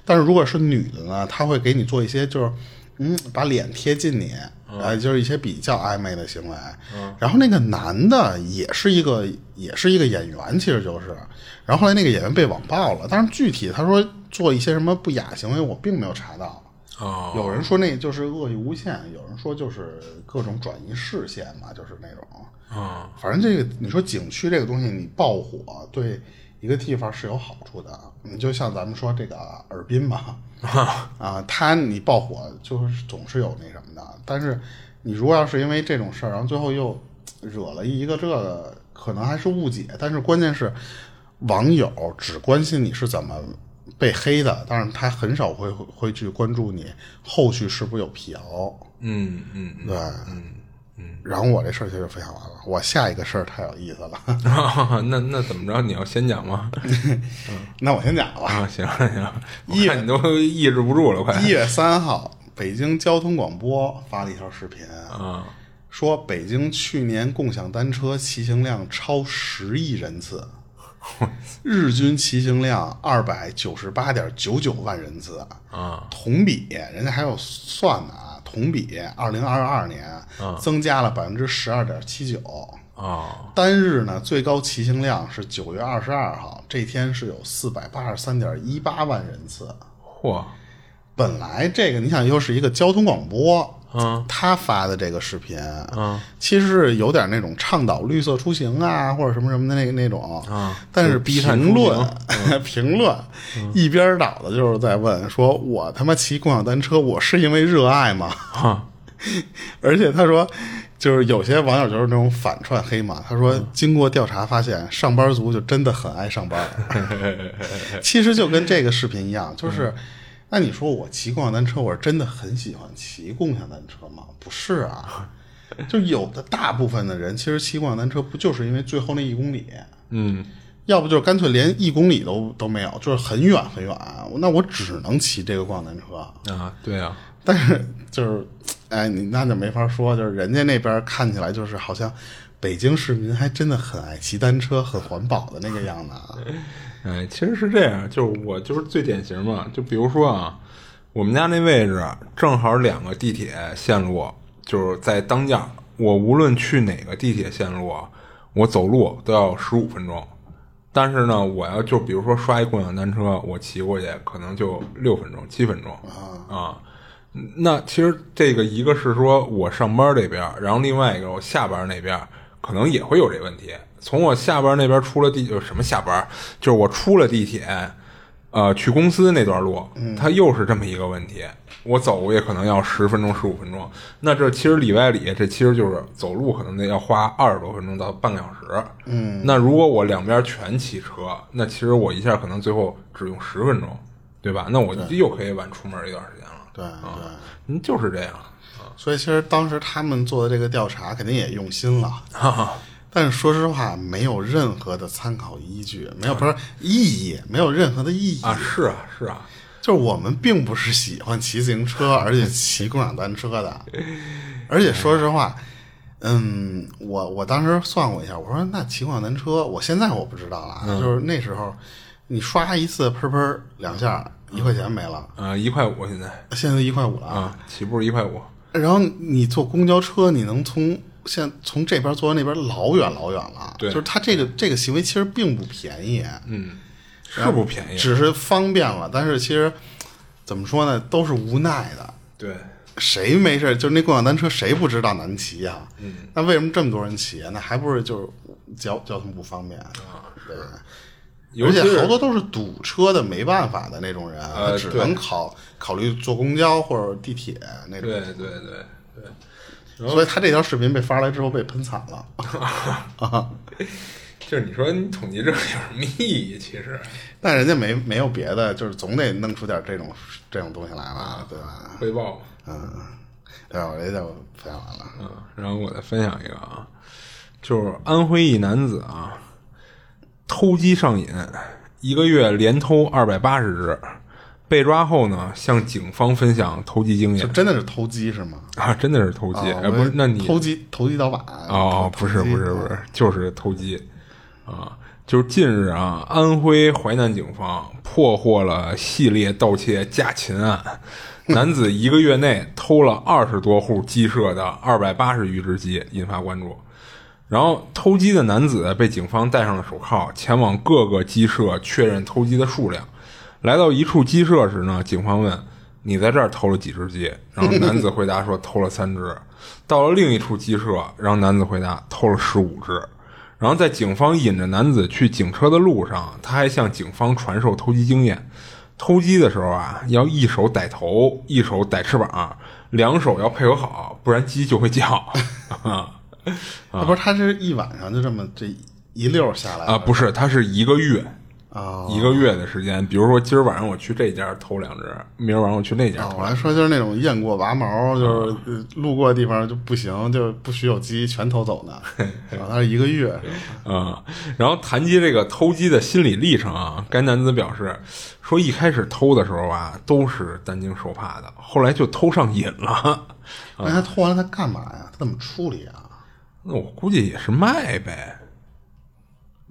但是如果是女的呢，他会给你做一些就是嗯，把脸贴近你，呃，就是一些比较暧昧的行为。然后那个男的也是一个也是一个演员，其实就是，然后后来那个演员被网暴了，但是具体他说做一些什么不雅行为，我并没有查到。哦，有人说那就是恶意诬陷，有人说就是各种转移视线嘛，就是那种。啊，反正这个你说景区这个东西，你爆火对一个地方是有好处的。你就像咱们说这个尔滨嘛，啊，他你爆火就是总是有那什么的。但是你如果要是因为这种事儿，然后最后又惹了一个这个，可能还是误解。但是关键是网友只关心你是怎么被黑的，但是他很少会会去关注你后续是不是有辟谣。嗯嗯嗯对，嗯嗯。然后我这事儿其实分享完了，我下一个事儿太有意思了，那那怎么着？你要先讲吗？那我先讲吧。啊，行行，我看你都抑制不住了，快一月三号，北京交通广播发了一条视频，啊！说北京去年共享单车骑行量超十亿人次，日均骑行量二百九十八点九九万人次啊，同比人家还有算呢啊，同比二零二二年增加了百分之十二点七九。哦，单日呢，最高骑行量是九月二十二号，这天是有四百八十三点一八万人次。嚯，本来这个你想又是一个交通广播，嗯，他发的这个视频，嗯，其实是有点那种倡导绿色出行啊，或者什么什么的那那种，啊。但是评出论评论 一边倒的就是在问说，我他妈骑共享单车，我是因为热爱吗？哈，而且他说，就是有些网友就是那种反串黑马。他说，经过调查发现，上班族就真的很爱上班。其实就跟这个视频一样，就是，那你说我骑共享单车，我是真的很喜欢骑共享单车吗？不是啊，就有的大部分的人其实骑共享单车不就是因为最后那一公里，嗯，要不就是干脆连一公里都都没有，就是很远很远，那我只能骑这个共享单车。啊，对啊，但是就是，哎，你那就没法说，就是人家那边看起来就是好像北京市民还真的很爱骑单车，很环保的那个样子啊。哎，其实是这样，就是我就是最典型嘛，就比如说啊，我们家那位置正好两个地铁线路，就是在当间儿，我无论去哪个地铁线路，我走路都要十五分钟。但是呢，我要就比如说刷一共享单车，我骑过去可能就六分钟、七分钟啊。那其实这个一个是说我上班这边，然后另外一个我下班那边可能也会有这问题。从我下班那边出了地，就是什么下班，就是我出了地铁，呃，去公司那段路，它又是这么一个问题。我走过也可能要十分钟、十五分钟。那这其实里外里，这其实就是走路可能得要花二十多分钟到半个小时。嗯，那如果我两边全骑车，那其实我一下可能最后只用十分钟，对吧？那我又可以晚出门一段时间了。对对，嗯，就是这样。所以其实当时他们做的这个调查肯定也用心了，哈哈，但是说实话，没有任何的参考依据，没有不是意义，没有任何的意义啊，是啊，是啊，就是我们并不是喜欢骑自行车，而且骑共享单车的。而且说实话，嗯，我我当时算过一下，我说那骑共享单车，我现在我不知道了啊，就是那时候你刷一次喷喷两下，一块钱没了，呃，一块五现在现在一块五了啊。啊，起步一块五。然后你坐公交车，你能从现从这边坐到那边老远老远了，对就是他这个这个行为其实并不便宜，嗯，是不便宜，只是方便了，但是其实怎么说呢，都是无奈的。对，谁没事就是那共享单车，谁不知道难骑呀、嗯，那为什么这么多人骑啊？那还不是就是交交通不方便啊？对，而且好多都是堵车的，没办法的那种人，只能考考虑坐公交或者地铁那种。对对对对，所以他这条视频被发出来之后被喷惨了。啊，就是你说你统计这个有什么意义？其实 但人家没没有别的，就是总得弄出点这种这种东西来吧，对吧？汇报。嗯，对吧？我这就分享完了。嗯，然后我再分享一个啊，就是安徽一男子啊，偷鸡上瘾，一个月连偷二百八十只，被抓后呢，向警方分享偷鸡经验就真的是偷鸡是吗？啊，真的是偷鸡，哦哎，不是，那你偷鸡投机倒把？哦，不是不是不是，就是偷鸡啊！就是近日啊，安徽淮南警方破获了系列盗窃家禽案，男子一个月内偷了二十多户鸡舍的二百八十余只鸡，引发关注。然后偷鸡的男子被警方戴上了手铐，前往各个鸡舍确认偷鸡的数量。来到一处鸡舍时呢，警方问：“你在这儿偷了几只鸡？”然后男子回答说：“偷了三只。”到了另一处鸡舍，然后男子回答：“偷了十五只。”然后在警方引着男子去警车的路上，他还向警方传授偷鸡经验。偷鸡的时候啊，要一手逮头，一手逮翅膀，两手要配合好，不然鸡就会叫。啊那不是他是一晚上就这么这一溜儿下来啊，不是，他是一个月，啊。一个月的时间。比如说，今儿晚上我去这家偷两只，明儿晚上我去那家我还说就是那种雁过拔毛，就是呃路过的地方就不行，就不许有鸡，全偷走呢。然后他是一个月？啊、然后谈及这个偷鸡的心理历程啊，该男子表示说，一开始偷的时候啊，都是担惊受怕的，后来就偷上瘾了。那他偷完了他干嘛呀？他怎么处理啊？那我估计也是卖呗，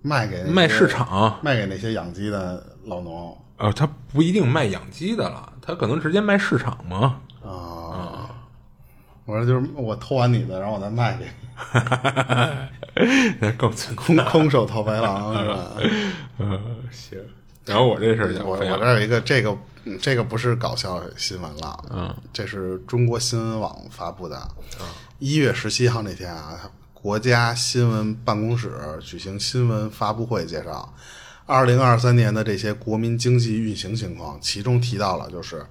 卖给卖市场。卖给那些养鸡的老农呃，他不一定卖养鸡的了，他可能直接卖市场嘛。啊。我说就是我偷完你的，然后我再卖给你，那更存空空手套白狼是吧？呃，行。然后我这事儿我我这儿有一个这个嗯这个不是搞笑新闻了，嗯，这是中国新闻网发布的，一月十七号那天啊，国家新闻办公室举行新闻发布会，介绍二零二三年的这些国民经济运行情况，其中提到了就是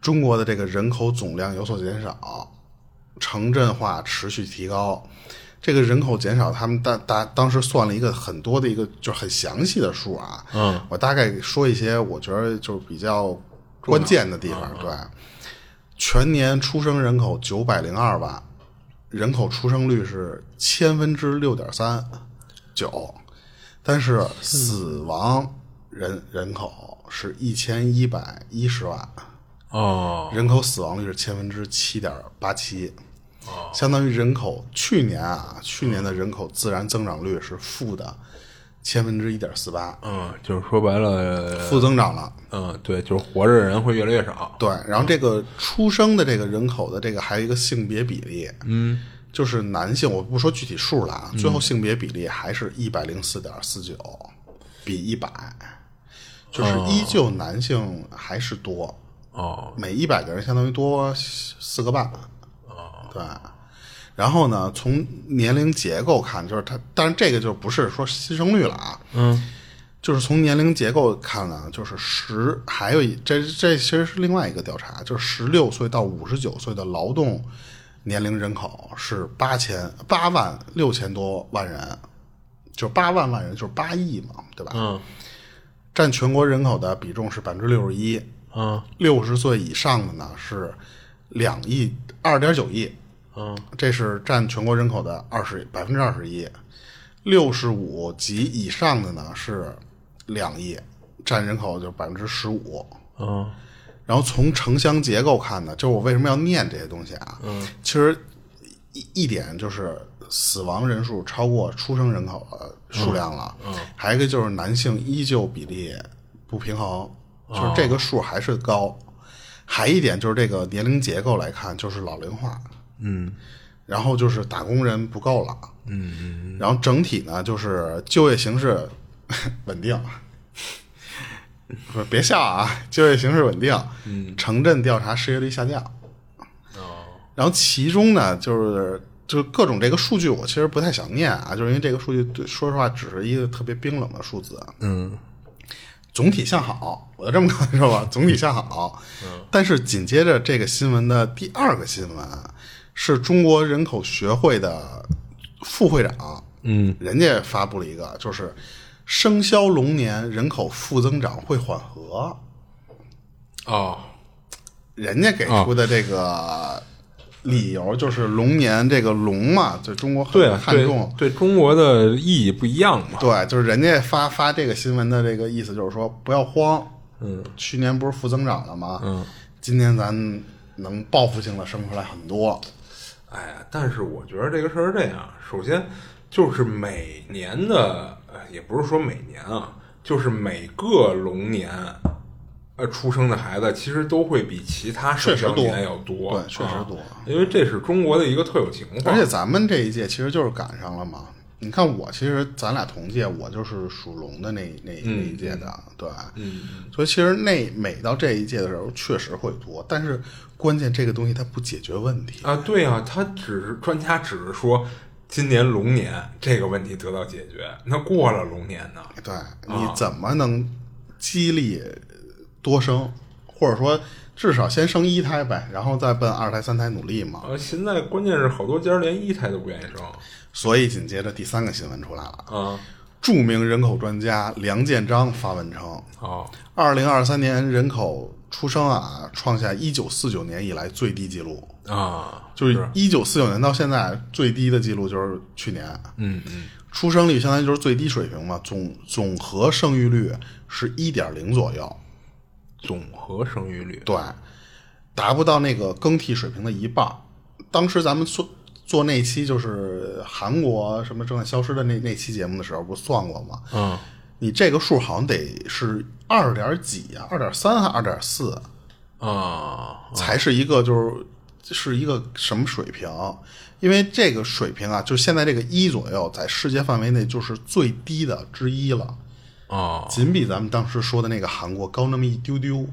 中国的这个人口总量有所减少，城镇化持续提高。这个人口减少，他们大大当时算了一个很多的一个就是很详细的数啊。嗯，我大概说一些我觉得就是比较关键的地方。对，全年出生人口九百零二万，人口出生率是千分之六点三九，但是死亡人人口是一千一百一十万。哦，人口死亡率是千分之七点八七，相当于人口去年啊，去年的人口自然增长率是负的千分之一点四八，嗯，就是说白了，负增长了。嗯，对，就是活着的人会越来越少。对，然后这个出生的这个人口的这个还有一个性别比例，嗯，就是男性，我不说具体数了啊，最后性别比例还是一百零四点四九比一百，就是依旧男性还是多，哦，每一百个人相当于多四个半。哦，对。然后呢，从年龄结构看，就是它，但是这个就不是说牺牲率了啊，嗯，就是从年龄结构看呢，就是十，还有一这这其实是另外一个调查，就是十六岁到五十九岁的劳动年龄人口是八千八万六千多万人，就八万万人，就是八亿嘛，对吧？嗯。占全国人口的比重是百分之六十一，嗯。六十岁以上的呢是两亿二点九亿，嗯，这是占全国人口的二十百分之二十一。六十五及以上的呢是两亿，占人口就百分之十五。嗯然后从城乡结构看呢，就是我为什么要念这些东西啊？嗯，其实一一点就是死亡人数超过出生人口的数量了。嗯，还有一个就是男性依旧比例不平衡，就是这个数还是高。还一点就是这个年龄结构来看，就是老龄化，嗯。然后就是打工人不够了，嗯嗯，然后整体呢就是就业形势 稳定，不 是别笑啊，就业形势稳定，嗯，城镇调查失业率下降，哦。然后其中呢就是。就是各种这个数据，我其实不太想念啊，就是因为这个数据对，说实话只是一个特别冰冷的数字。嗯。总体向好，我就这么跟你说吧，总体向好。嗯。但是紧接着这个新闻的第二个新闻是中国人口学会的副会长，嗯人家发布了一个，就是生肖龙年人口负增长会缓和，哦人家给出的这个理由就是龙年这个龙嘛，就中国很看重。对中国的意义不一样嘛。对，就是人家发发这个新闻的这个意思，就是说不要慌。嗯，去年不是负增长了吗？嗯，今年咱能报复性的生出来很多。哎呀，但是我觉得这个事儿是这样，首先就是每年的，呃，也不是说每年啊，就是每个龙年，呃，出生的孩子其实都会比其他生肖年要多，对确实多啊因为这是中国的一个特有情况。而且咱们这一届其实就是赶上了嘛。你看我，其实咱俩同届，我就是属龙的那那那一届的，对。嗯，所以其实那每到这一届的时候，确实会多，但是关键这个东西它不解决问题。啊，对啊，他只是专家只是说今年龙年这个问题得到解决，那过了龙年呢？对，你怎么能激励多生，或者说至少先生一胎呗，然后再奔二胎、三胎努力嘛？呃，现在关键是好多家连一胎都不愿意生所以紧接着第三个新闻出来了，啊。著名人口专家梁建章发文称，哦，二零二三年人口出生啊，创下一九四九年以来最低记录，啊，就是一九四九年到现在最低的记录就是去年，嗯嗯，出生率相当于就是最低水平嘛，总总和生育率是一点零左右，总和生育率，对，达不到那个更替水平的一半。当时咱们做做那期就是韩国什么正在消失的那那期节目的时候，不算过吗？嗯，你这个数好像得是二点几啊，二点三还二点四，啊，才是一个就是是一个什么水平？因为这个水平啊，就现在这个一左右，在世界范围内就是最低的之一了，哦仅比咱们当时说的那个韩国高那么一丢丢。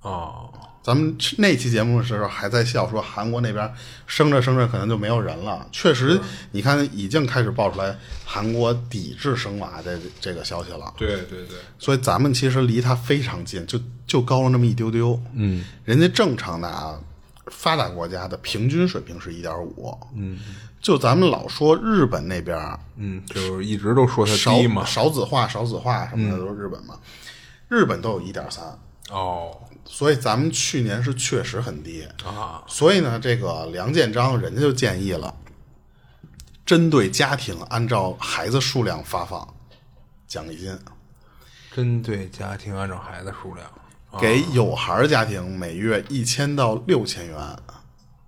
哦，咱们那期节目的时候还在笑说韩国那边生着生着可能就没有人了，确实，你看已经开始爆出来韩国抵制生娃的这个消息了。对对对，所以咱们其实离它非常近，就就高了那么一丢丢。嗯，人家正常的啊，发达国家的平均水平是一点五。嗯，就咱们老说日本那边儿嗯，就是一直都说它少低嘛，少子化、少子化什么的都是日本嘛，日本都有一点三，哦所以咱们去年是确实很低。啊，所以呢，这个梁建章人家就建议了，针对家庭按照孩子数量发放奖励金。针对家庭按照孩子数量，给有孩儿家庭每月一千到六千元，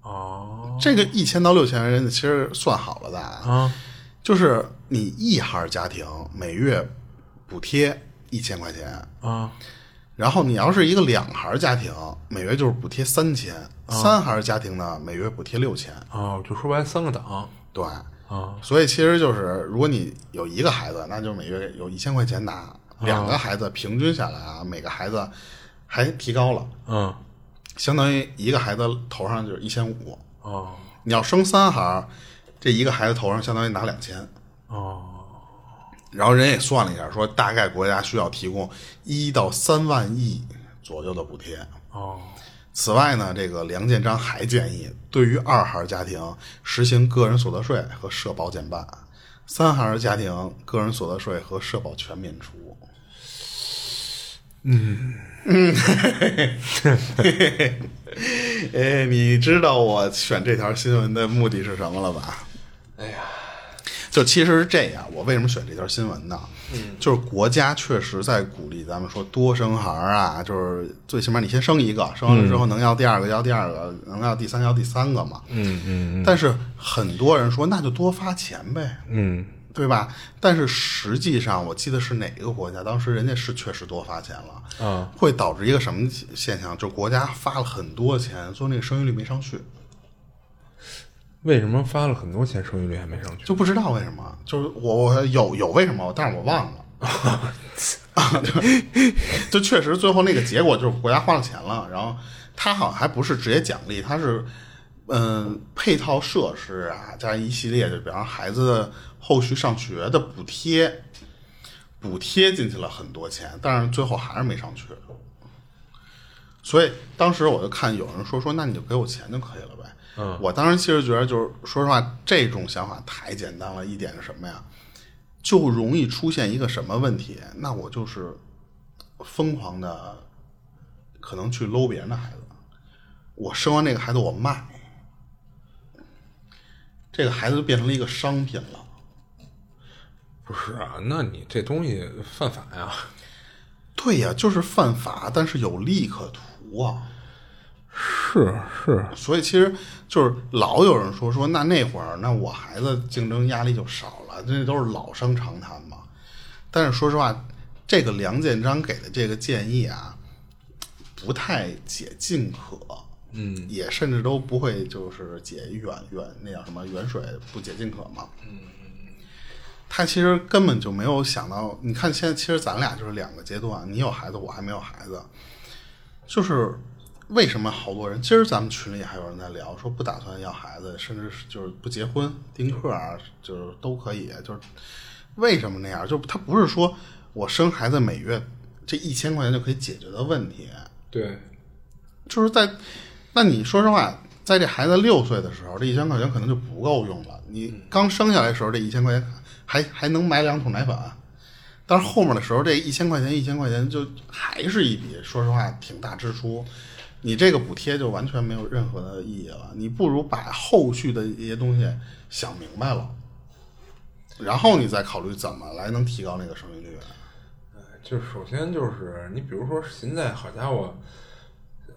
哦。这个一千到六千元人家其实算好了的啊，啊，就是你一孩儿家庭每月补贴一千块钱，啊然后你要是一个两孩儿家庭，每月就是补贴三千，三孩儿家庭呢每月补贴六千，哦，就说白了三个档对，啊所以其实就是如果你有一个孩子，那就每月有一千块钱拿，两个孩子平均下来啊，每个孩子还提高了。嗯相当于一个孩子头上就是一千五。哦你要生三孩儿，这一个孩子头上相当于拿两千。哦然后人也算了一下，说大概国家需要提供一到三万亿左右的补贴。哦此外呢，这个梁建章还建议，对于二孩家庭实行个人所得税和社保减半，三孩家庭个人所得税和社保全免除。嗯嗯，哎，你知道我选这条新闻的目的是什么了吧？哎呀，就其实是这样，我为什么选这条新闻呢？嗯，就是国家确实在鼓励咱们说多生孩儿啊，就是最起码你先生一个，生完了之后能要第二个要第二个，能要第三个要第三个嘛。嗯嗯但是很多人说那就多发钱呗，嗯对吧？但是实际上，我记得是哪个国家，当时人家是确实多发钱了，嗯，会导致一个什么现象？就国家发了很多钱，最后那个生育率没上去，为什么发了很多钱，收益率还没上去？就不知道为什么。就是我我有有为什么，但是我忘了。啊，就确实最后那个结果就是国家花了钱了，然后他好像还不是直接奖励，他是嗯配套设施啊，加一系列就比方孩子后续上学的补贴，补贴进去了很多钱，但是最后还是没上去。所以当时我就看有人说说，那你就给我钱就可以了。嗯，我当时其实觉得就是说实话，这种想法太简单了。一点是什么呀？就容易出现一个什么问题？那我就是疯狂的，可能去搂别人的孩子。我生完这个孩子我卖，这个孩子就变成了一个商品了。不是啊，那你这东西犯法呀？对呀，就是犯法，但是有利可图啊。是是，所以其实就是老有人说说，那那会儿那我孩子竞争压力就少了，那都是老生常谈嘛。但是说实话，这个梁建章给的这个建议啊，不太解近渴，嗯，也甚至都不会就是解远远那叫什么远水不解近渴嘛。嗯，他其实根本就没有想到，你看现在其实咱俩就是两个阶段，你有孩子，我还没有孩子，就是为什么好多人，今儿咱们群里还有人在聊，说不打算要孩子，甚至是就是不结婚、丁克啊，就是都可以，就是为什么那样？就他不是说我生孩子每月这一千块钱就可以解决的问题，对，就是在，那你说实话，在这孩子六岁的时候，这一千块钱可能就不够用了。你刚生下来的时候，这一千块钱还还能买两桶奶粉，但是后面的时候，这一千块钱一千块钱就还是一笔，说实话挺大支出。你这个补贴就完全没有任何的意义了。你不如把后续的一些东西想明白了，然后你再考虑怎么来能提高那个生育率。就是首先就是你比如说现在好家伙，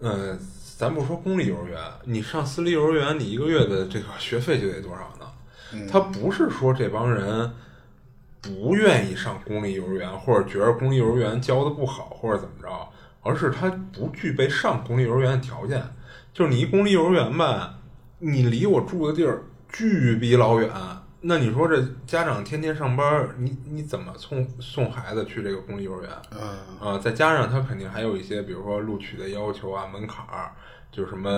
嗯、咱不说公立幼儿园，你上私立幼儿园，你一个月的这个学费就得多少呢？他不是说这帮人不愿意上公立幼儿园，或者觉得公立幼儿园教的不好，或者怎么着，而是他不具备上公立幼儿园的条件。就是你一公立幼儿园吧，你离我住的地儿巨逼老远，那你说这家长天天上班，你你怎么送送孩子去这个公立幼儿园？嗯，啊，再加上他肯定还有一些，比如说录取的要求啊、门槛儿，就是什么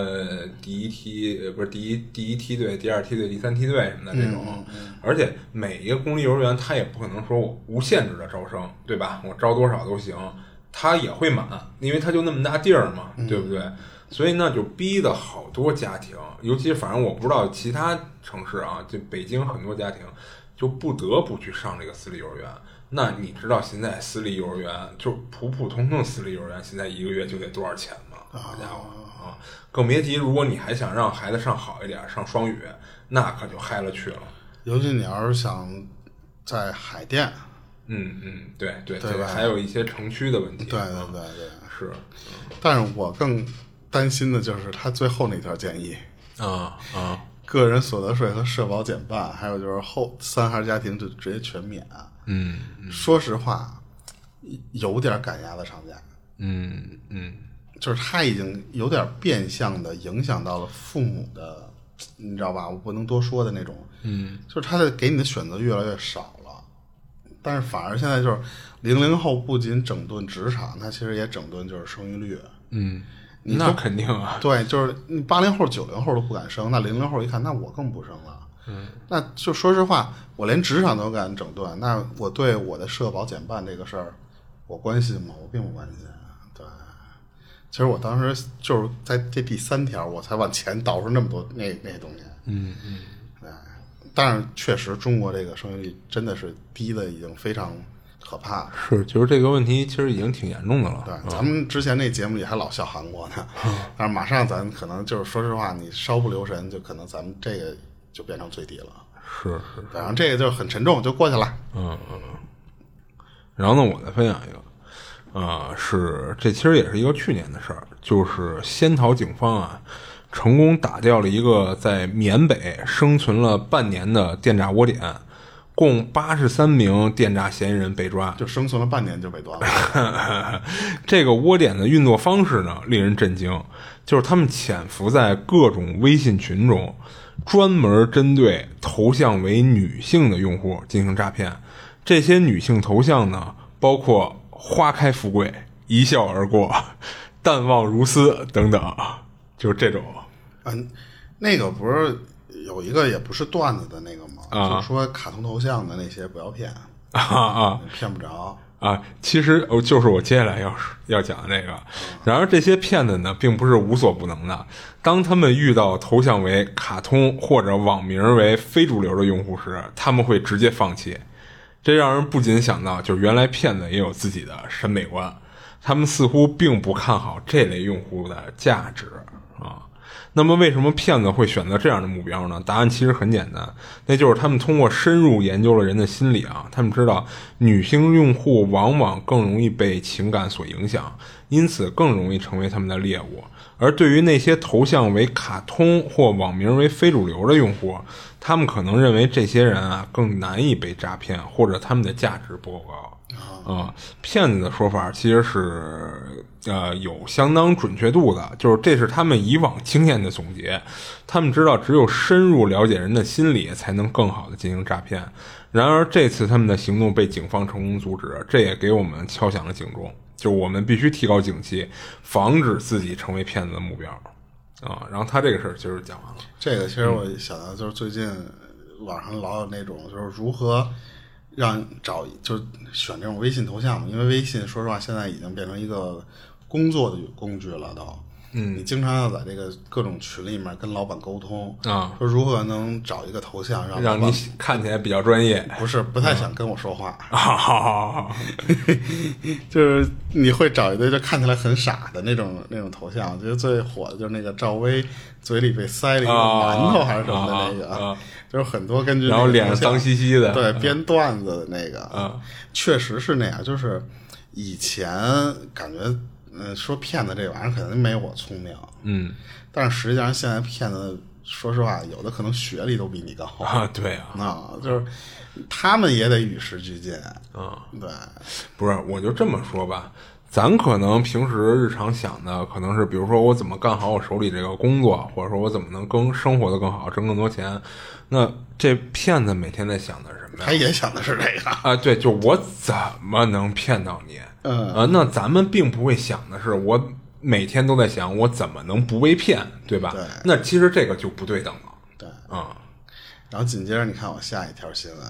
第一梯呃不是第一第一梯队、第二梯队、第三梯队什么的这种。而且每一个公立幼儿园，他也不可能说我无限制的招生，对吧？我招多少都行，他也会满，因为它就那么大地儿嘛，对不对？所以呢，就逼的好多家庭，尤其反正我不知道其他城市啊，就北京很多家庭就不得不去上这个私立幼儿园。那你知道现在私立幼儿园就普普通通私立幼儿园现在一个月就得多少钱吗？好家伙啊！更别提如果你还想让孩子上好一点，上双语，那可就嗨了去了。尤其你要是想在海淀，嗯嗯，对对，对吧？还有一些城区的问题。对对对对，是。但是我更担心的就是他最后那条建议，啊啊，个人所得税和社保减半，还有就是后三孩家庭就直接全免。嗯说实话，有点赶鸭子上架，嗯嗯，就是他已经有点变相的影响到了父母的，你知道吧？我不能多说的那种，嗯，就是他的给你的选择越来越少了，但是反而现在就是零零后不仅整顿职场，他其实也整顿就是生育率。嗯，那肯定啊，对，就是你八零后、九零后都不敢生，那零零后一看，那我更不生了。嗯，那就说实话，我连职场都敢整顿，那我对我的社保减半这个事儿，我关心吗？我并不关心。对，其实我当时就是在这第三条，我才往前倒出那么多那那东西。嗯嗯，对，但是确实中国这个生育率真的是低的已经非常可怕了。是，就是这个问题其实已经挺严重的了。对，咱们之前那节目里还老笑韩国呢，但是马上咱可能就是说实话，你稍不留神，就可能咱们这个就变成最低了。是是，对然后这个就很沉重，就过去了。嗯嗯。然后呢，我再分享一个，啊、是这其实也是一个去年的事儿，就是仙桃警方啊，成功打掉了一个在缅北生存了半年的电诈窝点。共八十三名电诈嫌疑人被抓。就生存了半年就被端了。这个窝点的运作方式呢，令人震惊，就是他们潜伏在各种微信群中，专门针对头像为女性的用户进行诈骗。这些女性头像呢，包括“花开富贵”“一笑而过”“ 淡忘如斯”等等，就是这种。嗯，那个不是有一个也不是段子的那个吗？啊就是说卡通头像的那些不要骗，啊啊！骗不着。啊，其实哦，就是我接下来要说要讲的这个。然而，这些骗子呢，并不是无所不能的。当他们遇到头像为卡通或者网名为非主流的用户时，他们会直接放弃。这让人不禁想到，就是原来骗子也有自己的审美观，他们似乎并不看好这类用户的价值啊。那么，为什么骗子会选择这样的目标呢？答案其实很简单，那就是他们通过深入研究了人的心理啊，他们知道女性用户往往更容易被情感所影响，因此更容易成为他们的猎物。而对于那些头像为卡通或网名为非主流的用户，他们可能认为这些人啊更难以被诈骗，或者他们的价值不够高。啊、骗子的说法其实是呃有相当准确度的，就是这是他们以往经验的总结。他们知道，只有深入了解人的心理，才能更好的进行诈骗。然而，这次他们的行动被警方成功阻止，这也给我们敲响了警钟，就是我们必须提高警惕，防止自己成为骗子的目标。啊，然后他这个事儿其实讲完了。这个其实我想到就是最近网上老有那种就是如何让找就是选这种微信头像嘛，因为微信说实话现在已经变成一个工作的工具了都。嗯，你经常要在这个各种群里面跟老板沟通啊，说如何能找一个头像让让你看起来比较专业。不是不太想跟我说话，啊，好好好，就是你会找一堆就看起来很傻的那种那种头像，我觉得最火的就是那个赵薇嘴里被塞了一个啊馒头还是什么的那个，就是很多根据然后脸上脏兮兮的，对编段子的那个，啊确实是那样。就是以前感觉，嗯，说骗子这玩意儿肯定没我聪明，嗯。但是实际上现在骗子，说实话，有的可能学历都比你高啊，对啊，啊，就是他们也得与时俱进，啊，对，不是，我就这么说吧，咱可能平时日常想的可能是，比如说我怎么干好我手里这个工作，或者说我怎么能更生活的更好，挣更多钱。那这骗子每天在想的是什么呀？他也想的是这个，啊，对，就我怎么能骗到你？嗯啊，那咱们并不会想的是，我每天都在想我怎么能不被骗，对吧？对那其实这个就不对等了对。啊。然后紧接着你看我下一条新闻，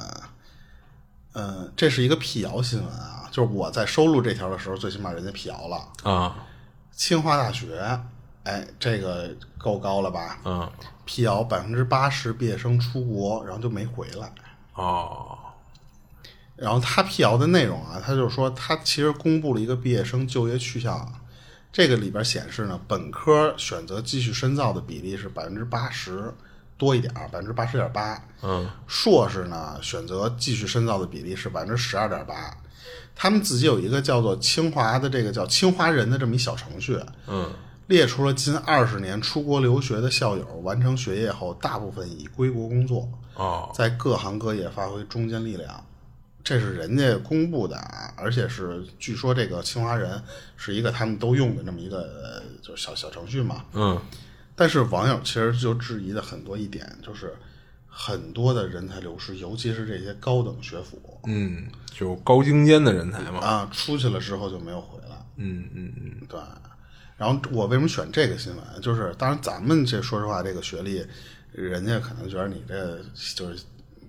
嗯，这是一个辟谣新闻啊，就是我在收录这条的时候，最起码人家辟谣了。啊清华大学，哎，这个够高了吧？嗯辟谣百分之八十毕业生出国，然后就没回来。哦然后他辟谣的内容啊，他就是说他其实公布了一个毕业生就业去向，这个里边显示呢，本科选择继续深造的比例是百分之八十多一点儿，百分之八十点八。嗯硕士呢选择继续深造的比例是百分之十二点八。他们自己有一个叫做清华的这个叫清华人的这么一小程序，嗯列出了近二十年出国留学的校友，完成学业后，大部分已归国工作，哦在各行各业发挥中坚力量。这是人家公布的啊，而且是据说这个清华人是一个他们都用的那么一个呃就是小小程序嘛。嗯但是网友其实就质疑的很多一点，就是很多的人才流失，尤其是这些高等学府嗯，就高精尖的人才嘛。啊，出去了之后就没有回来。嗯嗯嗯对，然后我为什么选这个新闻？就是当然咱们这说实话，这个学历，人家可能觉得你这就是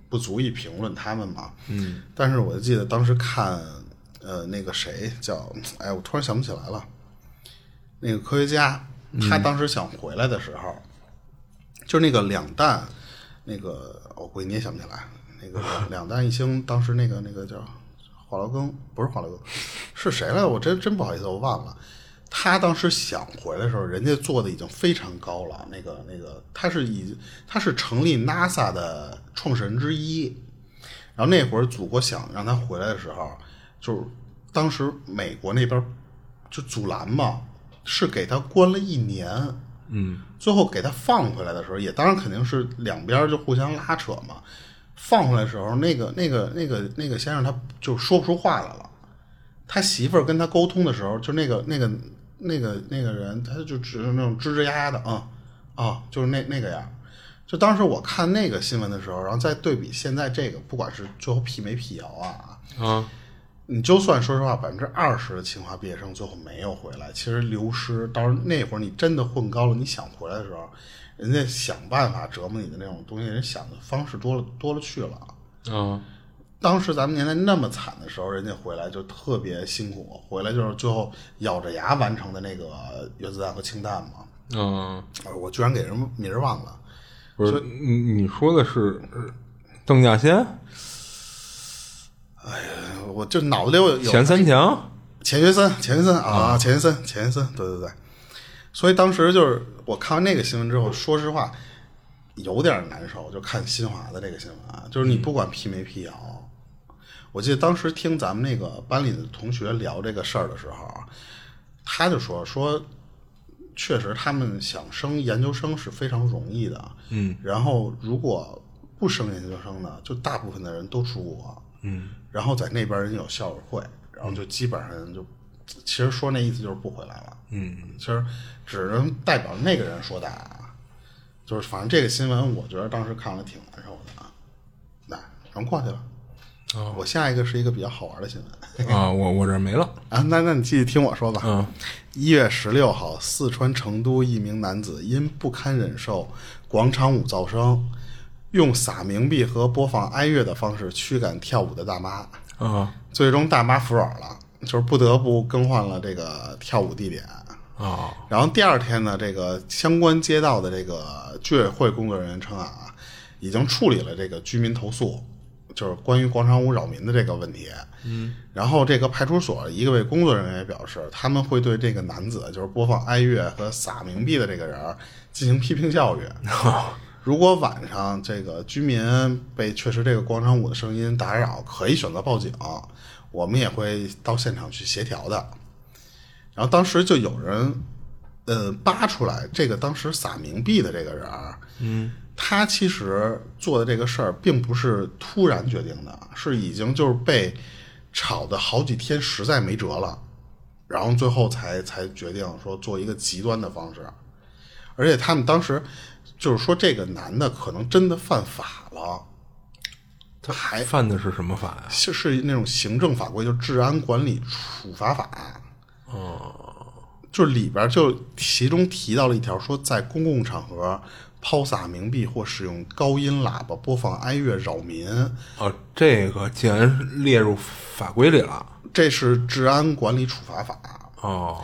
不足以评论他们嘛。嗯。但是我就记得当时看，呃，那个谁叫，哎，我突然想不起来了，那个科学家，他当时想回来的时候，就是那个两弹，那个我估计你也想不起来，那个两 两弹一星，当时那个那个叫华罗庚，不是华罗庚，是谁来着？我真真不好意思，我忘了。他当时想回来的时候，人家做的已经非常高了。那个那个，他是以他是成立 NASA 的创始人之一。然后那会儿祖国想让他回来的时候，就是当时美国那边就阻拦嘛，是给他关了一年。嗯最后给他放回来的时候，也当然肯定是两边就互相拉扯嘛。放回来的时候，那个那个那个那个先生他就说不出话来了。他媳妇儿跟他沟通的时候，就那个那个那个那个人，他就只是那种吱吱呀呀的啊啊，就是那那个样。就当时我看那个新闻的时候，然后再对比现在这个，不管是最后辟没辟谣啊，啊，你就算说实话，百分之二十的清华毕业生最后没有回来，其实流失到那会儿你真的混高了，你想回来的时候，人家想办法折磨你的那种东西，人想的方式多了多了去了。嗯，当时咱们年代那么惨的时候，人家回来就特别辛苦，回来就是最后咬着牙完成的那个原子弹和氢弹嘛。嗯，呃我居然给人名儿忘了，不是你你说的是呃邓稼先、呃我就脑子里有有钱三强？钱学森，钱学森啊，钱学森，钱学森，对对对。所以当时就是我看完那个新闻之后，说实话有点难受。就看新华的这个新闻啊，就是你不管辟没辟谣，我记得当时听咱们那个班里的同学聊这个事儿的时候啊，他就说说，确实他们想升研究生是非常容易的，嗯，然后如果不升研究生呢，就大部分的人都出国，嗯，然后在那边人有校友会，然后就基本上就，其实说那意思就是不回来了，嗯，其实只能代表那个人说的啊，就是反正这个新闻，我觉得当时看了挺难受的啊，那然后过去了。我下一个是一个比较好玩的新闻啊，我我这没了。啊，那那你继续听我说吧。嗯，一月十六号，四川成都一名男子因不堪忍受广场舞噪声，用撒冥币和播放哀乐的方式驱赶跳舞的大妈，啊最终大妈服软了，就是不得不更换了这个跳舞地点。啊然后第二天呢，这个相关街道的这个居委会工作人员称啊，已经处理了这个居民投诉，就是关于广场舞扰民的这个问题。嗯，然后这个派出所一个位工作人员也表示，他们会对这个男子就是播放哀乐和撒冥币的这个人进行批评教育。如果晚上这个居民被确实这个广场舞的声音打扰，可以选择报警，我们也会到现场去协调的。然后当时就有人，呃，扒出来这个当时撒冥币的这个人儿，嗯，他其实做的这个事儿并不是突然决定的，是已经就是被吵的好几天，实在没辙了，然后最后才才决定说做一个极端的方式，而且他们当时就是说这个男的可能真的犯法了，他还犯的是什么法呀？是是那种行政法规，就治安管理处罚法。哦，就是里边就其中提到了一条，说在公共场合抛洒冥币或使用高音喇叭播放哀乐扰民，哦，这个竟然列入法规里了。这是治安管理处罚法，哦，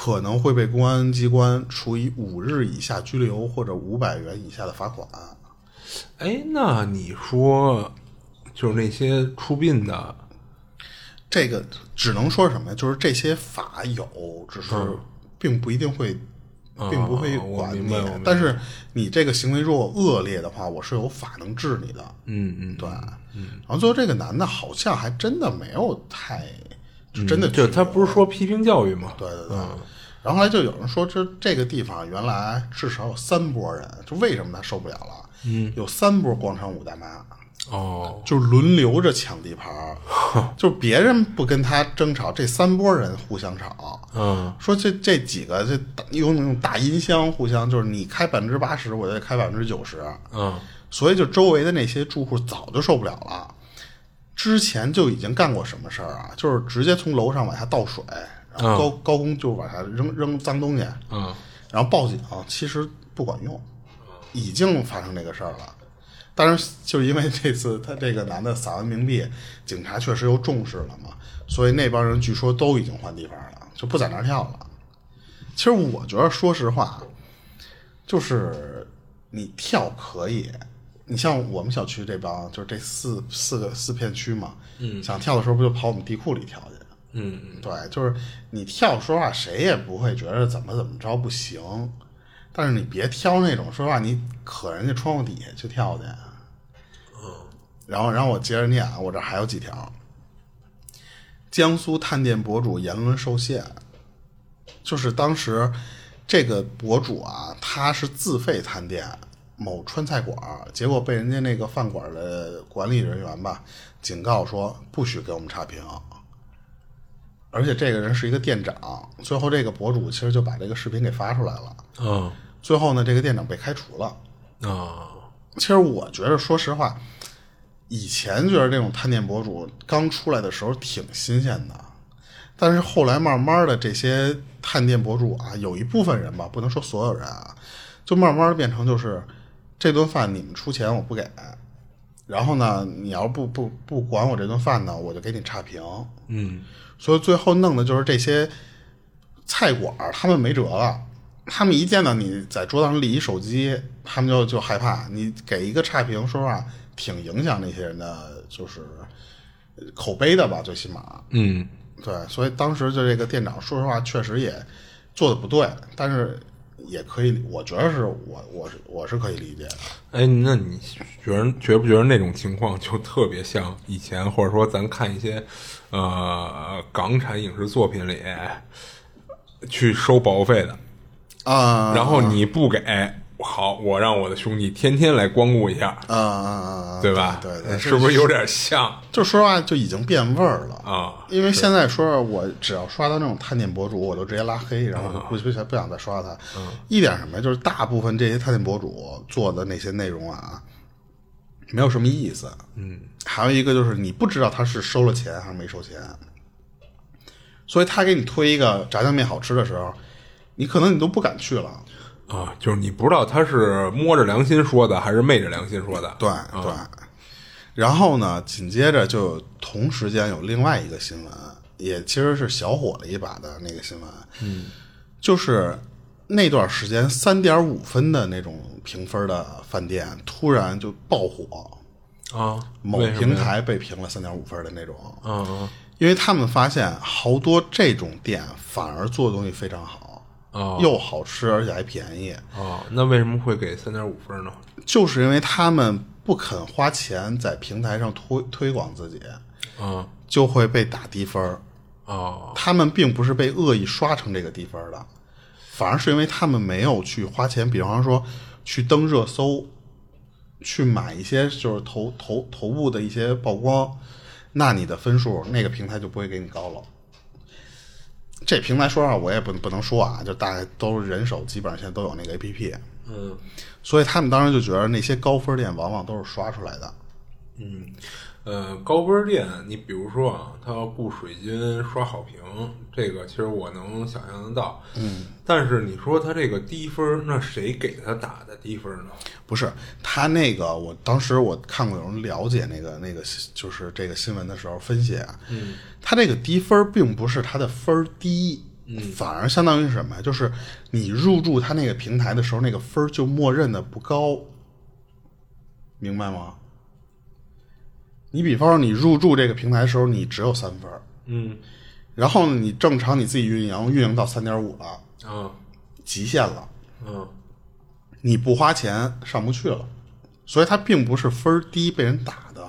可能会被公安机关处以五日以下拘留或者五百元以下的罚款。哎，那你说，就是那些出殡的，这个只能说什么呀？就是这些法有，只是并不一定会，并不会管你。但是你这个行为如果恶劣的话，我是有法能治你的。嗯嗯，对，嗯。然后最后这个男的好像还真的没有太，就真的就他不是说批评教育吗？对对对。然后后来就有人说，这这个地方原来至少有三波人，就为什么他受不了了？嗯，有三波广场舞大妈，哦，就轮流着抢地盘儿，就是别人不跟他争吵，这三波人互相吵。嗯，说这这几个这大用那种大音箱互相，就是你开百分之八十，我得开百分之九十。嗯，所以就周围的那些住户早就受不了了，之前就已经干过什么事儿啊？就是直接从楼上往下倒水，然后高、高空就往下扔扔脏东西，嗯，然后报警，其实不管用，已经发生这个事儿了。但是就是因为这次他这个男的撒完冥币，警察确实又重视了嘛，所以那帮人据说都已经换地方了，就不在那儿跳了。其实我觉得，说实话，就是你跳可以，你像我们小区这帮，就是这四四个四片区嘛，嗯，想跳的时候不就跑我们地库里跳去？嗯，对，就是你跳，说实话谁也不会觉得怎么怎么着不行，但是你别挑那种，说实话你可人家窗户底下去跳去。嗯，然后然后我接着念啊，我这还有几条。江苏探店博主言论受限，就是当时这个博主啊，他是自费探店，某川菜馆，结果被人家那个饭馆的管理人员吧警告说不许给我们差评，而且这个人是一个店长。最后这个博主其实就把这个视频给发出来了，嗯最后呢，这个店长被开除了。啊其实我觉得，说实话，以前觉得这种探店博主刚出来的时候挺新鲜的，但是后来慢慢的这些探店博主啊，有一部分人吧，不能说所有人啊，就慢慢的变成就是这顿饭你们出钱我不给，然后呢，你要不不不管我这顿饭呢，我就给你差评。嗯所以最后弄的就是这些菜馆他们没辙了，他们一见到你在桌子上立一手机，他们就就害怕。你给一个差评，说实话挺影响那些人的，就是呃口碑的吧，最起码。嗯对，所以当时就这个店长，说实话确实也做的不对，但是也可以，我觉得是我我是我是可以理解的。哎，那你觉得觉不觉得那种情况就特别像以前，或者说咱看一些呃港产影视作品里去收保护费的，啊、然后你不给，好，我让我的兄弟天天来光顾一下，啊啊啊，对吧？对对，是不是有点像就说实话就已经变味儿了啊？因为现在说我只要刷到那种探店博主，我都直接拉黑，然后不不想不想再刷他。一点什么呀？就是大部分这些探店博主做的那些内容啊，没有什么意思。嗯，还有一个就是你不知道他是收了钱还是没收钱，所以他给你推一个炸酱面好吃的时候，你可能你都不敢去了。啊？就是你不知道他是摸着良心说的，还是昧着良心说的？对对。然后呢，紧接着就同时间有另外一个新闻，也其实是小火了一把的那个新闻，嗯，就是那段时间三点五分的那种评分的饭店突然就爆火，啊，某平台被评了三点五分的那种，嗯嗯因为他们发现好多这种店反而做的东西非常好，哦又好吃而且还便宜，哦，那为什么会给三点五分呢？就是因为他们不肯花钱在平台上推推广自己，啊就会被打低分儿。哦他们并不是被恶意刷成这个低分的，反而是因为他们没有去花钱，比方说去登热搜，去买一些就是头头头部的一些曝光，那你的分数那个平台就不会给你高了。这平台说实话我也不不能说啊，就大概都人手，基本上现在都有那个 A P P，嗯所以他们当时就觉得那些高分店往往都是刷出来的。嗯，呃，高分店，你比如说啊，他要雇水军刷好评，这个其实我能想象得到。嗯，但是你说他这个低分，那谁给他打的低分呢？不是他那个，我当时我看过有人了解那个那个就是这个新闻的时候分析啊，嗯，他这个低分并不是他的分低，嗯，反而相当于什么呀？就是你入驻他那个平台的时候，那个分儿就默认的不高，明白吗？你比方说你入驻这个平台的时候，你只有三分儿，嗯然后呢，你正常你自己运营，运营到三点五了，啊极限了，嗯你不花钱上不去了，所以它并不是分儿低被人打的，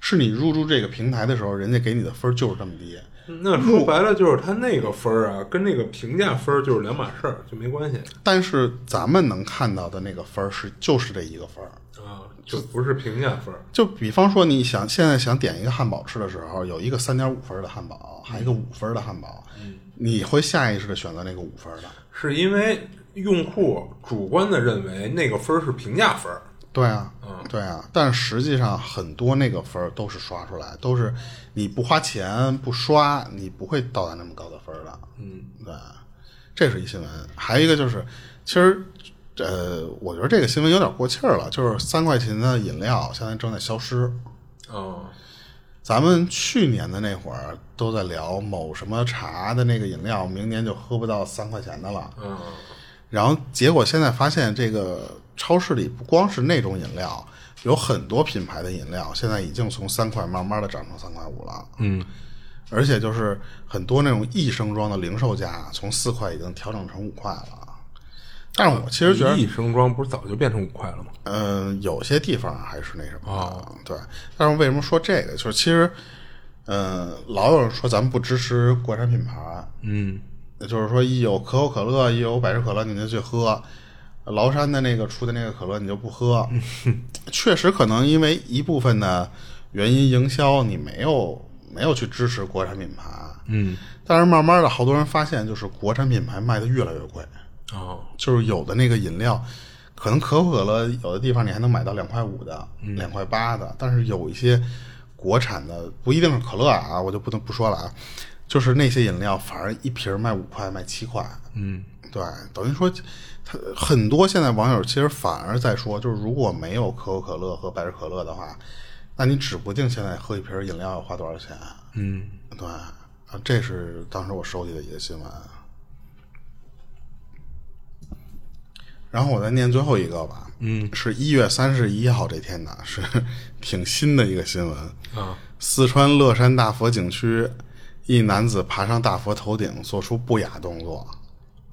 是你入驻这个平台的时候，人家给你的分儿就是这么低。那说白了就是他那个分儿啊，跟那个评价分儿就是两码事儿，就没关系但是咱们能看到的那个分儿是就是这一个分儿。啊，就不是评价分儿。就比方说，你想现在想点一个汉堡吃的时候，有一个三点五分的汉堡，还有一个五分的汉堡，你会下意识的选择那个五分的。是因为用户主观的认为那个分儿是评价分儿，对啊，对啊，但实际上很多那个分儿都是刷出来，都是你不花钱不刷，你不会到达那么高的分儿的。嗯，对，这是一新闻。还有一个就是，其实，呃，我觉得这个新闻有点过气儿了，就是三块钱的饮料现在正在消失。哦咱们去年的那会儿都在聊某什么茶的那个饮料，明年就喝不到三块钱的了。嗯然后结果现在发现，这个超市里不光是那种饮料，有很多品牌的饮料现在已经从三块慢慢的涨成三块五了。嗯而且就是很多那种一升装的零售价，从四块已经调整成五块了。但是我其实觉得，一升装不是早就变成五块了吗？嗯、有些地方还是那什么的，对。但是为什么说这个？就是其实，嗯、老有人说咱们不支持国产品牌，嗯就是说一有可口可乐，一有百事可乐，你就去喝。崂山的那个出的那个可乐你就不喝，确实可能因为一部分的原因，营销你没有没有去支持国产品牌，嗯，但是慢慢的好多人发现，就是国产品牌卖的越来越贵，哦，就是有的那个饮料，可能可口可乐有的地方你还能买到两块五的、两块八的，但是有一些国产的不一定是可乐啊，我就不能不说了啊，就是那些饮料反而一瓶卖五块、卖七块，嗯，对，等于说，他很多现在网友其实反而在说，就是如果没有可口可乐和百事可乐的话，那你指不定现在喝一瓶饮料要花多少钱。嗯，对，啊，这是当时我收集的一个新闻。然后我再念最后一个吧，嗯，是一月三十一号这天呢，是 挺新的一个新闻啊。四川乐山大佛景区，一男子爬上大佛头顶，做出不雅动作，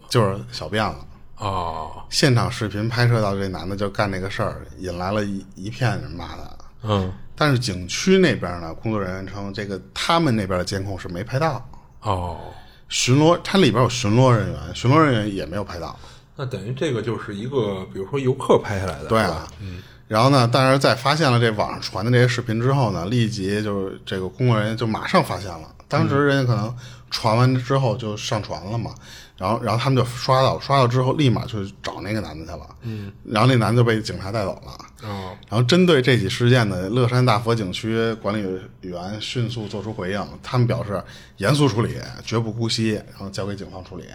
就是小便了。哦，现场视频拍摄到这男的就干这个事儿，引来了一一片人骂他。嗯，但是景区那边呢，工作人员称这个他们那边的监控是没拍到，哦，巡逻它里边有巡逻人员，巡逻人员也没有拍到。那等于这个就是一个，比如说游客拍下来的，对啊，嗯。然后呢，但是在发现了这网上传的这些视频之后呢，立即就是这个工作人员就马上发现了。当时人家可能传完之后就上传了嘛，然后然后他们就刷到，刷到之后立马就找那个男的去了。嗯。然后那男的就被警察带走了。哦，然后针对这起事件呢，乐山大佛景区管理员迅速做出回应，他们表示严肃处理，绝不姑息，然后交给警方处理。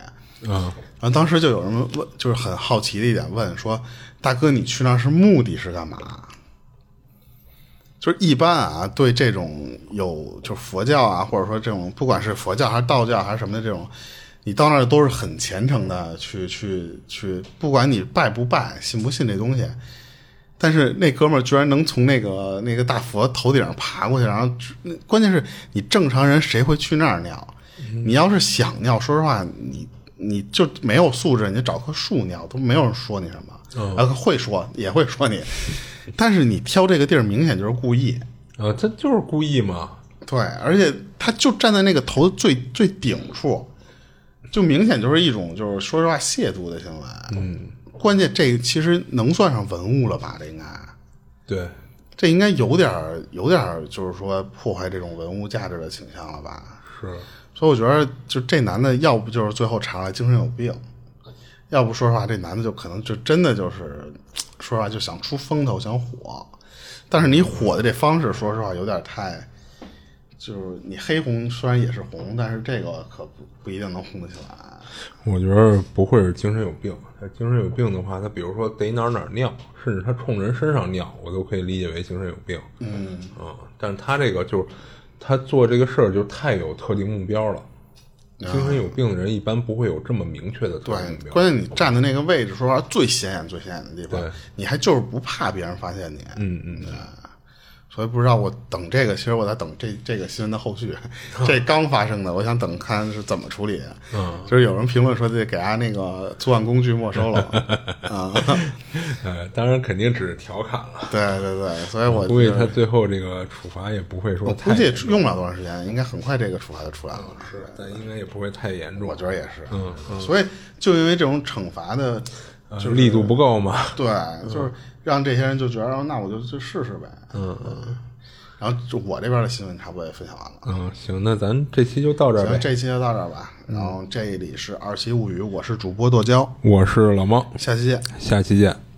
嗯，然后当时就有人问，就是很好奇的一点问说：“大哥，你去那儿是目的是干嘛？”就是一般啊，对这种有就是佛教啊，或者说这种不管是佛教还是道教还是什么的这种，你到那儿都是很虔诚的去去去，不管你拜不拜、信不信这东西。但是那哥们儿居然能从那个那个大佛头顶上爬过去，然后那关键是你正常人谁会去那儿尿？你要是想尿，说实话，你你就没有素质，你就找棵树尿都没有人说你什么，呃，会说也会说你，但是你挑这个地儿明显就是故意，啊，这就是故意嘛，对，而且他就站在那个头最最顶处，就明显就是一种就是说实话亵渎的行为，嗯，关键这其实能算上文物了吧？这应该。对，这应该有点儿有点儿就是说破坏这种文物价值的倾向了吧？是，所以我觉得，就这男的，要不就是最后查出来精神有病，要不说实话，这男的就可能就真的就是，说实话就想出风头，想火。但是你火的这方式，说实话有点太，就是你黑红虽然也是红，但是这个可不不一定能红得起来。我觉得不会是精神有病，他精神有病的话，他比如说逮哪儿哪儿尿，甚至他冲人身上尿，我都可以理解为精神有病。嗯，啊，但是他这个就是他做这个事儿就太有特定目标了。精神有病的人一般不会有这么明确的特定目对，标。关键你站的那个位置，说实话最显眼、最显眼的地方对，你还就是不怕别人发现你。嗯嗯，所以不知道我等这个，其实我在等这这个新闻的后续，这刚发生的，我想等看是怎么处理。嗯，就是有人评论说得给他那个作案工具没收了 啊，呃，当然肯定只是调侃了。对对对，所以我估计他最后这个处罚也不会说我太估计用不了多长时间，应该很快这个处罚就出来了。是，但应该也不会太严重。我觉得也是，嗯所以就因为这种惩罚的，就力度不够嘛。对，就是让这些人就觉得，哦那我就去试试呗。嗯嗯然后就我这边的新闻差不多也分享完了。嗯，行，那咱这期就到这儿行，呗。这期就到这儿吧。然后这里是二期物语，我是主播剁椒，我是老猫，下期见。下期见。